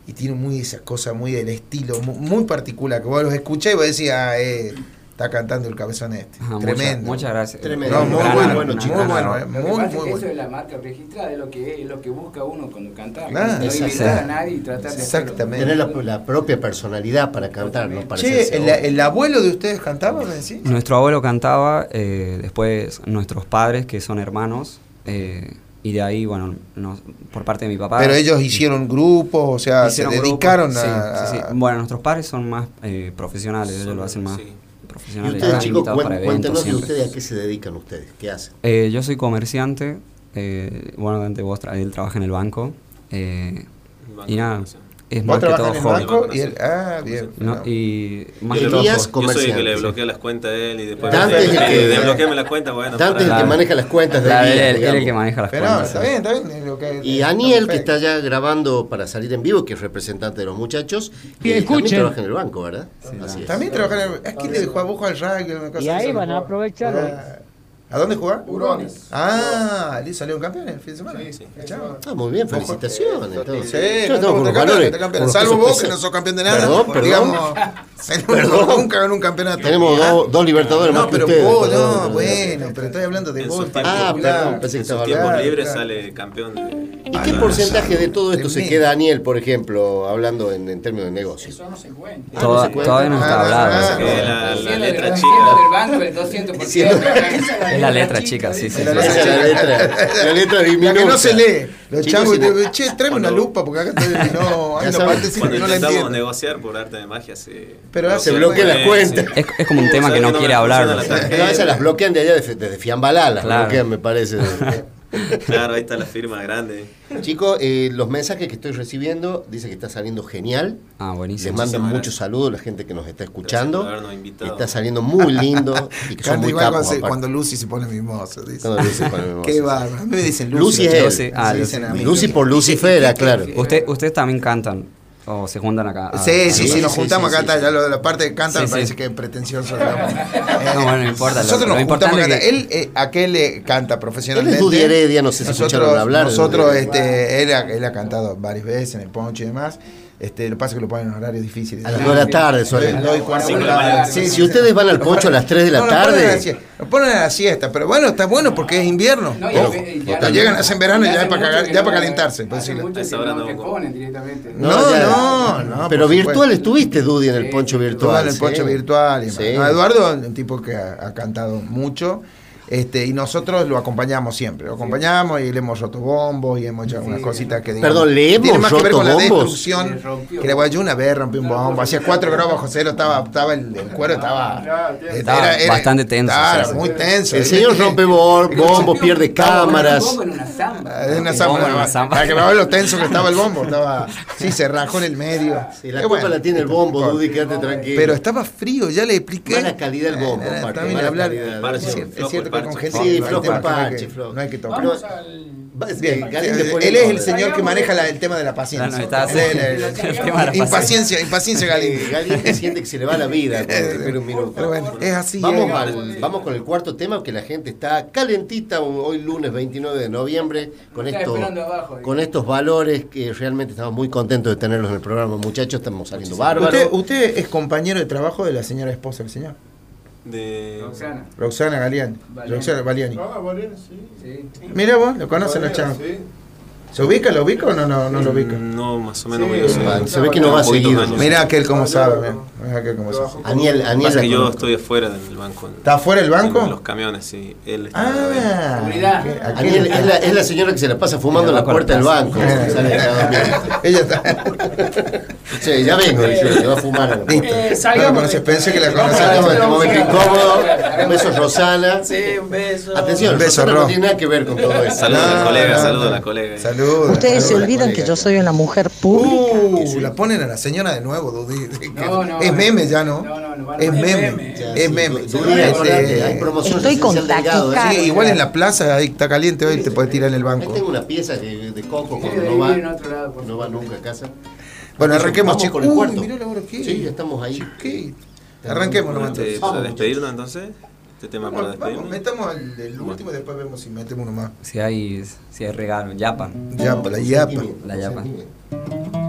Y tiene muy esas cosas, muy del estilo, mu- muy, particular, que vos los escuchás y vos decís, ah, eh, está cantando el cabezón este. Ah, Tremendo. muchas gracias. Tremendo. No, muy Gran bueno, muy bueno, arte. eh, muy, pasa muy bueno. eso es la marca registrada, es lo que, es lo que busca uno cuando canta. Claro. no imitar a nadie y tratar de. Exactamente. Tener la, la propia personalidad para cantar, no Che, ¿el, abuelo de ustedes cantaba, me decís? Nuestro abuelo cantaba, eh, después nuestros padres, que son hermanos, eh, y de ahí, bueno, nos- por parte de mi papá. Pero ellos hicieron grupos, o sea, Hicieron se grupos, dedicaron sí, a... sí, sí. Bueno, nuestros padres son más eh, profesionales, ellos lo hacen más Y profesionales. ustedes, están chicos, cuéntenos de ustedes a qué se dedican ustedes, qué hacen. Eh, yo soy comerciante, eh, bueno, Dante, vos tra- él trabaja en el banco, eh, y nada, es ¿Vos más que todo en el hobby. banco? Y él, ah, bien. No, y más que todo. Yo soy el que le bloquea las cuentas de él y después Dante me es el que- desbloqueame la cuenta, bueno. Dante es el que maneja las cuentas de él- él es el que maneja las Pero cuentas. está bien, está bien. es lo que- Y Daniel, que está ya grabando para salir en vivo, que es representante de los muchachos, Y eh, escuchen. también trabaja en el banco, ¿verdad? Así es. También trabajan en el... ¿A quién le dejó a vos al rugby? una cosa Y de ahí van a aprovechar. ¿A dónde jugaba? Hurones. Ah, ¿le salió un campeón el fin de semana? Sí, Ah, muy bien, felicitaciones. entonces. Sí, Yo con los valores. Salvo vos que no sos campeón de nada. Perdón, perdón. Digamos, Perdón. nunca ganó un campeonato. Tenemos dos, dos libertadores No, más que pero ustedes. vos, no, bueno, pero estoy hablando de vos tiempos- Ah, perdón, pensé que En sus estaba tiempos hablando. libres claro. sale campeón de... ¿Y qué porcentaje de todo esto se queda Daniel, por ejemplo, hablando en, en términos de negocio? Eso no se cuenta. Toda- se cuenta. todavía no está Ah, hablado. ah, Que la, letra del- chica... del banco el 200%. Es la letra chica, sí, sí. La sí. letra es la letra, la letra La diminuta. que no se lee. Los changos si te no- dicen, che, tráeme una lupa porque acá estoy, no, hay una que no la entiendo. negociar por arte de magia se... Pero Se bloquea la cuenta. sí. Es, es como un tema que ¿Sabes no no quiere hablar. No, esas las bloquean de allá desde, Fiambalá, las bloquean, me parece. Claro, ahí está la firma grande. Chicos, eh, los mensajes que estoy recibiendo dice que está saliendo genial. Ah, Les buenísimo. mandan Muchísimas muchos saludos la gente que nos está escuchando. Está saliendo muy lindo y que son muy igual capos. cuando, Lucy se pone mimoso. Dice. Cuando Lucy se pone mimoso, Qué bárbaro. A mí me dicen Lucy. Lucy es chicos. él. Lucy, ah, Lucy. dicen a mí. Lucy por Lucifera, claro. Usted, ustedes también cantan o se juntan acá. Ah, Sí, sí, sí, sí, nos juntamos sí, acá, sí, está, sí. ya lo de la parte de canta Sí, me sí. parece que es pretencioso. digamos. No, bueno, no importa. Nosotros lo nos juntamos acá. que Él, eh, aquel eh, canta profesionalmente. Él es Heredia, no sé si nosotros, escucharon hablar Nosotros, este, él, ha, él ha cantado varias veces en el poncho y demás. Este, lo que pasa es que lo ponen en horarios difíciles. A las dos de la tarde suelen. Sí, Si ustedes van al poncho a las 3 de la tarde, Lo ponen a la siesta, pero bueno, está bueno porque es invierno. No, no- llegan, hacen verano y ya para, mucho cagar- que ya no- para calentarse. no no. No, Pero virtual estuviste, Dudi, en el poncho virtual. En el poncho virtual. Eduardo, un tipo que ha, ha cantado mucho. Este, y nosotros lo acompañamos siempre, lo acompañamos y le hemos roto bombos y hemos hecho algunas cositas que digamos, Perdón, ¿le hemos tiene más que ver roto con la bombos? destrucción. Le rompió. Que le voy a yo una vez rompí un bombo, hacía cuatro grados bajo cero, estaba, estaba el, el cuero estaba, Estaba bastante tenso, Claro, sí, sí. muy tenso. El señor rompe bo- bombos, pierde cámaras. bombo en una zamba. Es una El zamba, bombo en una para- zamba. Para que me vean lo tenso que estaba el bombo. Estaba, sí, se rajó en el medio. Sí, la Qué culpa bueno. la tiene el bombo, Dudi, quédate tranquilo. Pero estaba frío, ya le expliqué. Mala calidad el bombo, Eh, también mala hablar. calidad. Es cierto, es cierto con gente Sí, flojo no hay parche, que- flojo. no hay que tocar. Vamos al. Bien, él es el señor que maneja la- el tema de la paciencia. no, está- Él es el- el- el tema de la paciencia. impaciencia, impaciencia Galindo. Eh, Galindo siente que se le va la vida espera un minuto. Pero bueno, es así. Vamos, eh. al- vamos con el cuarto tema, que la gente está calentita hoy lunes 29 de noviembre con, esto, abajo, con estos valores que realmente estamos muy contentos de tenerlos en el programa. Muchachos, estamos saliendo bárbaros. ¿Usted, usted es compañero de trabajo de la señora esposa del señor. De... Roxana. Roxana Galiani. Valiani. Roxana Baliani. Sí. Mira vos, lo conocen los chavos. ¿Se ubica? ¿Lo ubica o no, no, no lo ubica? No, más o menos voy a. Ah, se ve que no va seguido. Mira aquel como sabe. Aquel como sabe. Aniel, Aniel Pasa que yo conozco. estoy afuera del banco. ¿Está afuera del banco? En los camiones, sí. Él está. Ah, Seguridad. Aniel es la, es la señora que se la pasa fumando en la puerta del banco. Ella está. Sí, ya vengo, dice, va a fumar. Listo. Eh, salgamos pensé que la de este momento incómodo. Un beso, Rosana. Sí, un beso. Atención, Un beso, Rosana Ro. no tiene nada que ver con todo esto. Saludos a la colega, saludos a la colega. Saludos. Ustedes se olvidan que yo soy una mujer pública. Uh, la ponen a la señora de nuevo. No, no, es meme ya, ¿no? es meme. Es meme. Hay promoción Estoy con taquicardia. Sí, igual en la plaza ahí está caliente hoy, te puedes tirar en el banco. Tengo una pieza de, coco cuando no va, no va nunca a casa. Bueno, arranquemos, chicos. con el Uy, cuarto. mirá la hora que Sí, ya estamos ahí. Arranquemos nomás. Este, entonces. ¿Para despedirnos entonces? ¿Este tema para vamos, despedirnos? metamos el, el último y después vemos si metemos uno más. Si hay, si hay regalo, yapa. Yapa, la yapa. La yapa. Ovillado por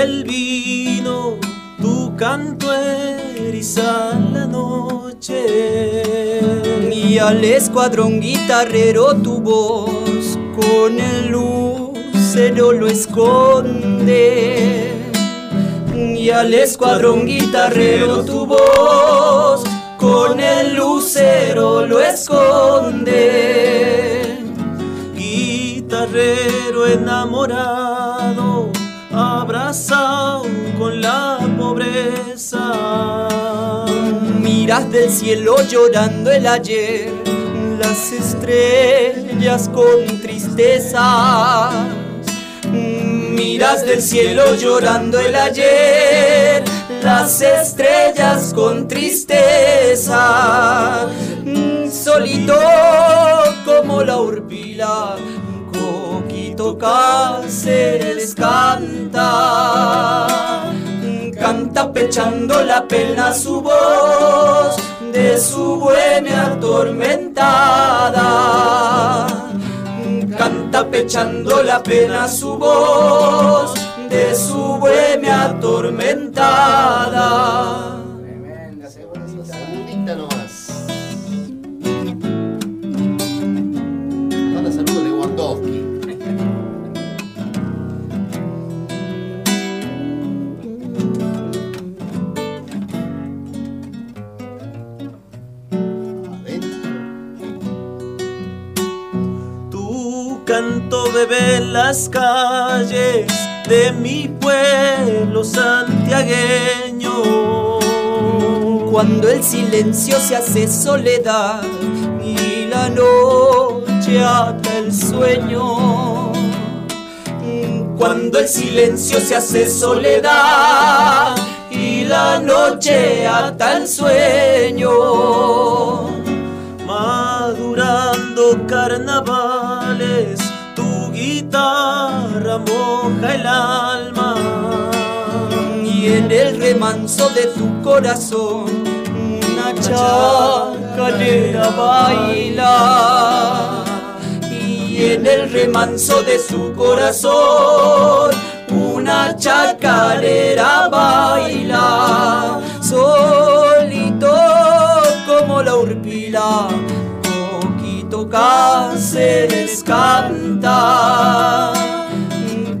el vino, tu canto eriza la noche. Y al escuadrón guitarrero tu voz con el lucero lo esconde. Y al escuadrón guitarrero tu voz con el lucero lo esconde. Guitarrero enamorado, del cielo llorando el ayer, las estrellas con tristeza. Miras del cielo llorando el ayer, las estrellas con tristeza. Solito como la urpila, Coquito Cáceres canta. Canta pechando la pena su voz de su bohemia atormentada. Canta pechando la pena su voz de su bohemia atormentada. Bebe en las calles de mi pueblo santiagueño. Cuando el silencio se hace soledad y la noche ata el sueño. Cuando el silencio se hace soledad y la noche ata el sueño. Madurando carnavales, guitarra el alma. Y en el remanso de tu corazón una chacarera baila. Y en el remanso de su corazón una chacarera baila. Solito como la urpila, Cáceres canta.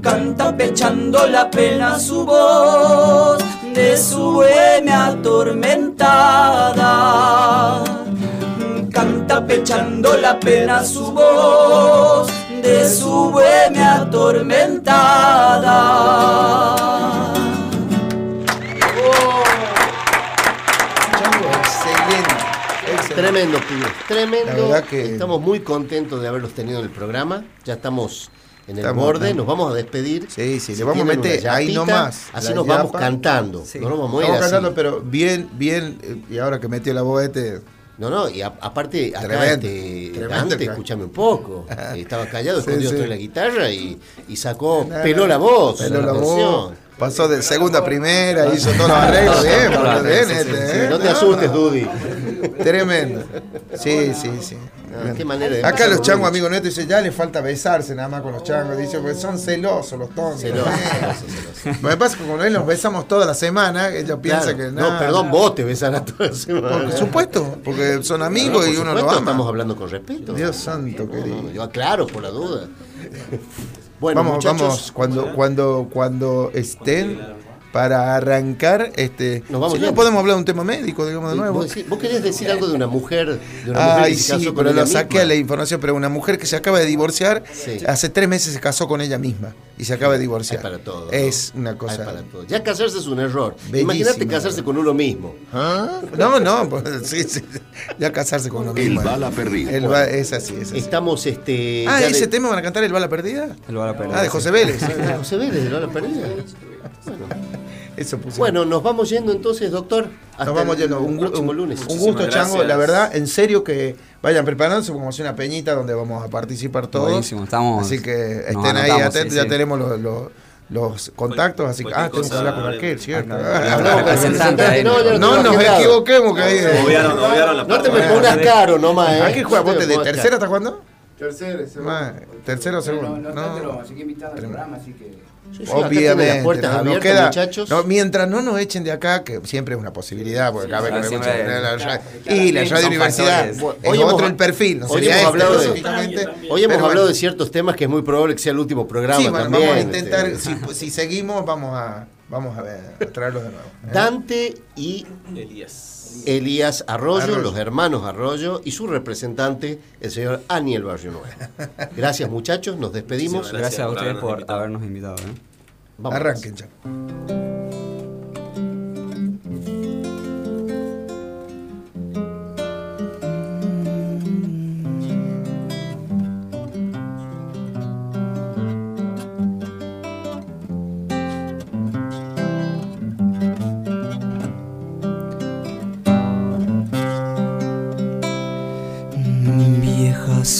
Canta pechando la pena su voz de su bohemia atormentada. Canta pechando la pena su voz de su bohemia atormentada. Excelente. Tremendo, pibes. Tremendo. La que- Estamos muy contentos de haberlos tenido en el programa. Ya estamos en el Estamos- borde. estamos. Nos vamos a despedir. Sí, sí, Si le vamos a meter ahí nomás. Así la nos vamos cantando. Sí. No nos vamos a ir así. cantando, pero bien, bien. eh, Y ahora que metió la voz este. No, no, y a- aparte, acá Tremendo, este, tremendo Dante, acá. escúchame un poco. Estaba callado, Sí, escondido sí. de la guitarra y, y sacó, peló la voz. Peló la canción. voz. Pasó de segunda a primera, hizo todos los arreglos. Bien, boludo, bien este, ¿eh? No te asustes, Dudy. Tremendo. Sí, sí, sí. Qué manera de Acá los changos, amigos nuestros, dicen, ya le falta besarse nada más con los changos. Dice, pues son celosos los tontos. Celosos. Lo que pasa es que como él nos besamos toda la semana, ellos piensan Claro. que No, perdón, vos te besarás toda la semana. Por supuesto, porque son amigos No, por y uno lo ama. Estamos hablando con respeto. Dios santo, No, querido. yo aclaro por la duda. Bueno, vamos, muchachos, vamos, cuando, cuando, cuando estén, para arrancar, este, Nos vamos si no podemos hablar de un tema médico, digamos de nuevo. ¿Vos, querés decir algo de una mujer, de una mujer Ay, sí, con pero ella lo saqué misma? a la información, pero una mujer que se acaba de divorciar, Sí. hace tres meses se casó con ella misma y se acaba de divorciar. Hay para todo, ¿no? Es una Hay cosa. para todo. Ya casarse es un error. Imagínate casarse con uno mismo. ¿Ah? No, no, pues, sí, sí, ya casarse con uno mismo. El bala perdida. El ba- es así, es así. Estamos, este. Ah, ya ese de- tema van a cantar el bala perdida. El bala perdida. Ah, de José Vélez. Ah, José Vélez, de Bala Perdida. Bueno. Eso pusimos. Bueno, nos vamos yendo entonces, doctor. Hasta Nos vamos el yendo. Un, gu- próximo un- lunes. un gusto, Muchísimas Chango. gracias. La verdad, en serio que vayan preparándose, porque vamos a hacer una peñita donde vamos a participar todos. Buenísimo, estamos- Así que estén ahí atentos, sí, ya sí. tenemos los, los- los contactos, así que. Ah, tenemos que cosa, hablar con aquel, ¿cierto? Hablamos con el representante ahí. no, tengo nos equivoquemos que ahí. No te me pongas caro nomás, ¿eh? ¿A qué juega? ¿Vos de tercera hasta cuándo? Tercero, segundo. Tercero o No, segundo. no, No. así que invitado al programa, así que. Sí, sí, acá Obviamente, las puertas no, abiertas, queda- muchachos. no, mientras no nos echen de acá, que siempre es una posibilidad, porque cada vez que me la radio- y la radio universidad es otro el perfil, no hoy hemos este hablado de- específicamente, Hoy hemos pero hablado de bueno. ciertos temas que es muy probable que sea el último programa Sí, también. vamos a intentar, este. si, si seguimos, vamos a, vamos a, ver, a traerlos de nuevo. ¿eh? Dante y Elías. Elías Arroyo, Arroyo. los hermanos Arroyo, y su representante, el señor Aniel Barrio Nuevo. Gracias, muchachos, nos despedimos. Muchísimas Gracias a por ustedes habernos por invitado. habernos invitado. ¿eh? Vamos. Arranquen ya.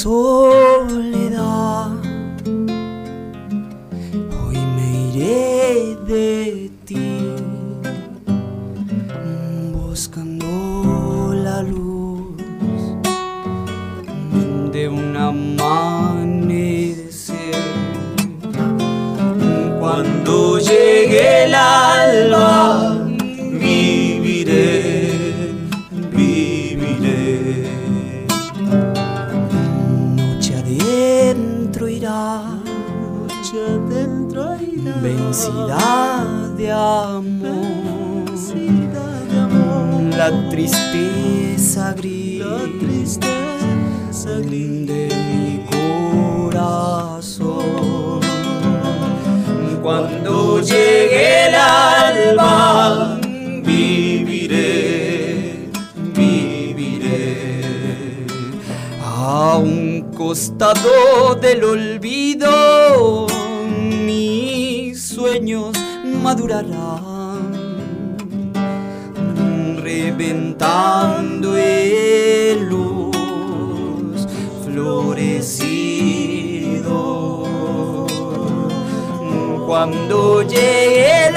Vieja soledad, irá, vencida de amor, la tristeza gris de mi corazón. Cuando llegue el alba, viviré, viviré a un costado del olvido. Sueños madurarán, reventando en luz florecido. Cuando llegue el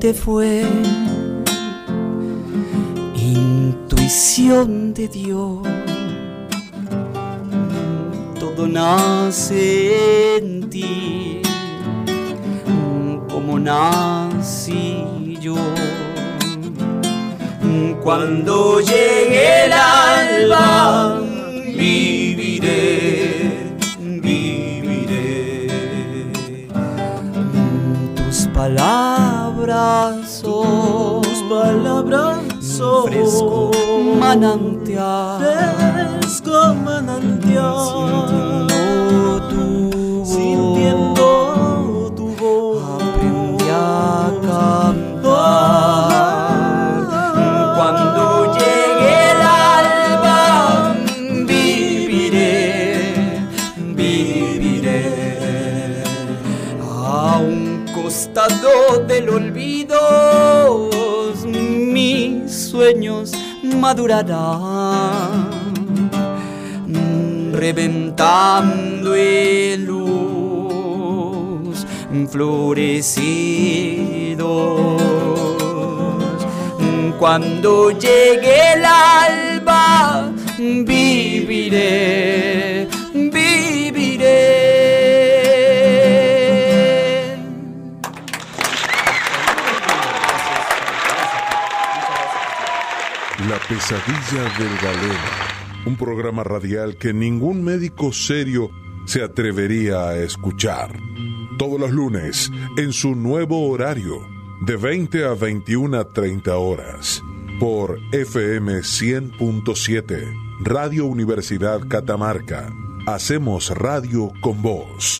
encontrarte fue intuición de Dios. Todo nace en ti, como nací yo. Cuando llegue el alba, viviré, viviré. Tus palabras son, tus palabras son fresco. Manantial, fresco manantial. Sueños madurarán reventando en luz florecidos. Cuando llegue el alba, viviré. Pesadilla del galeno, un programa radial que ningún médico serio se atrevería a escuchar. Todos los lunes, en su nuevo horario, de 20 a 21 a 30 horas, por FM 100.7, Radio Universidad Catamarca. Hacemos radio con vos.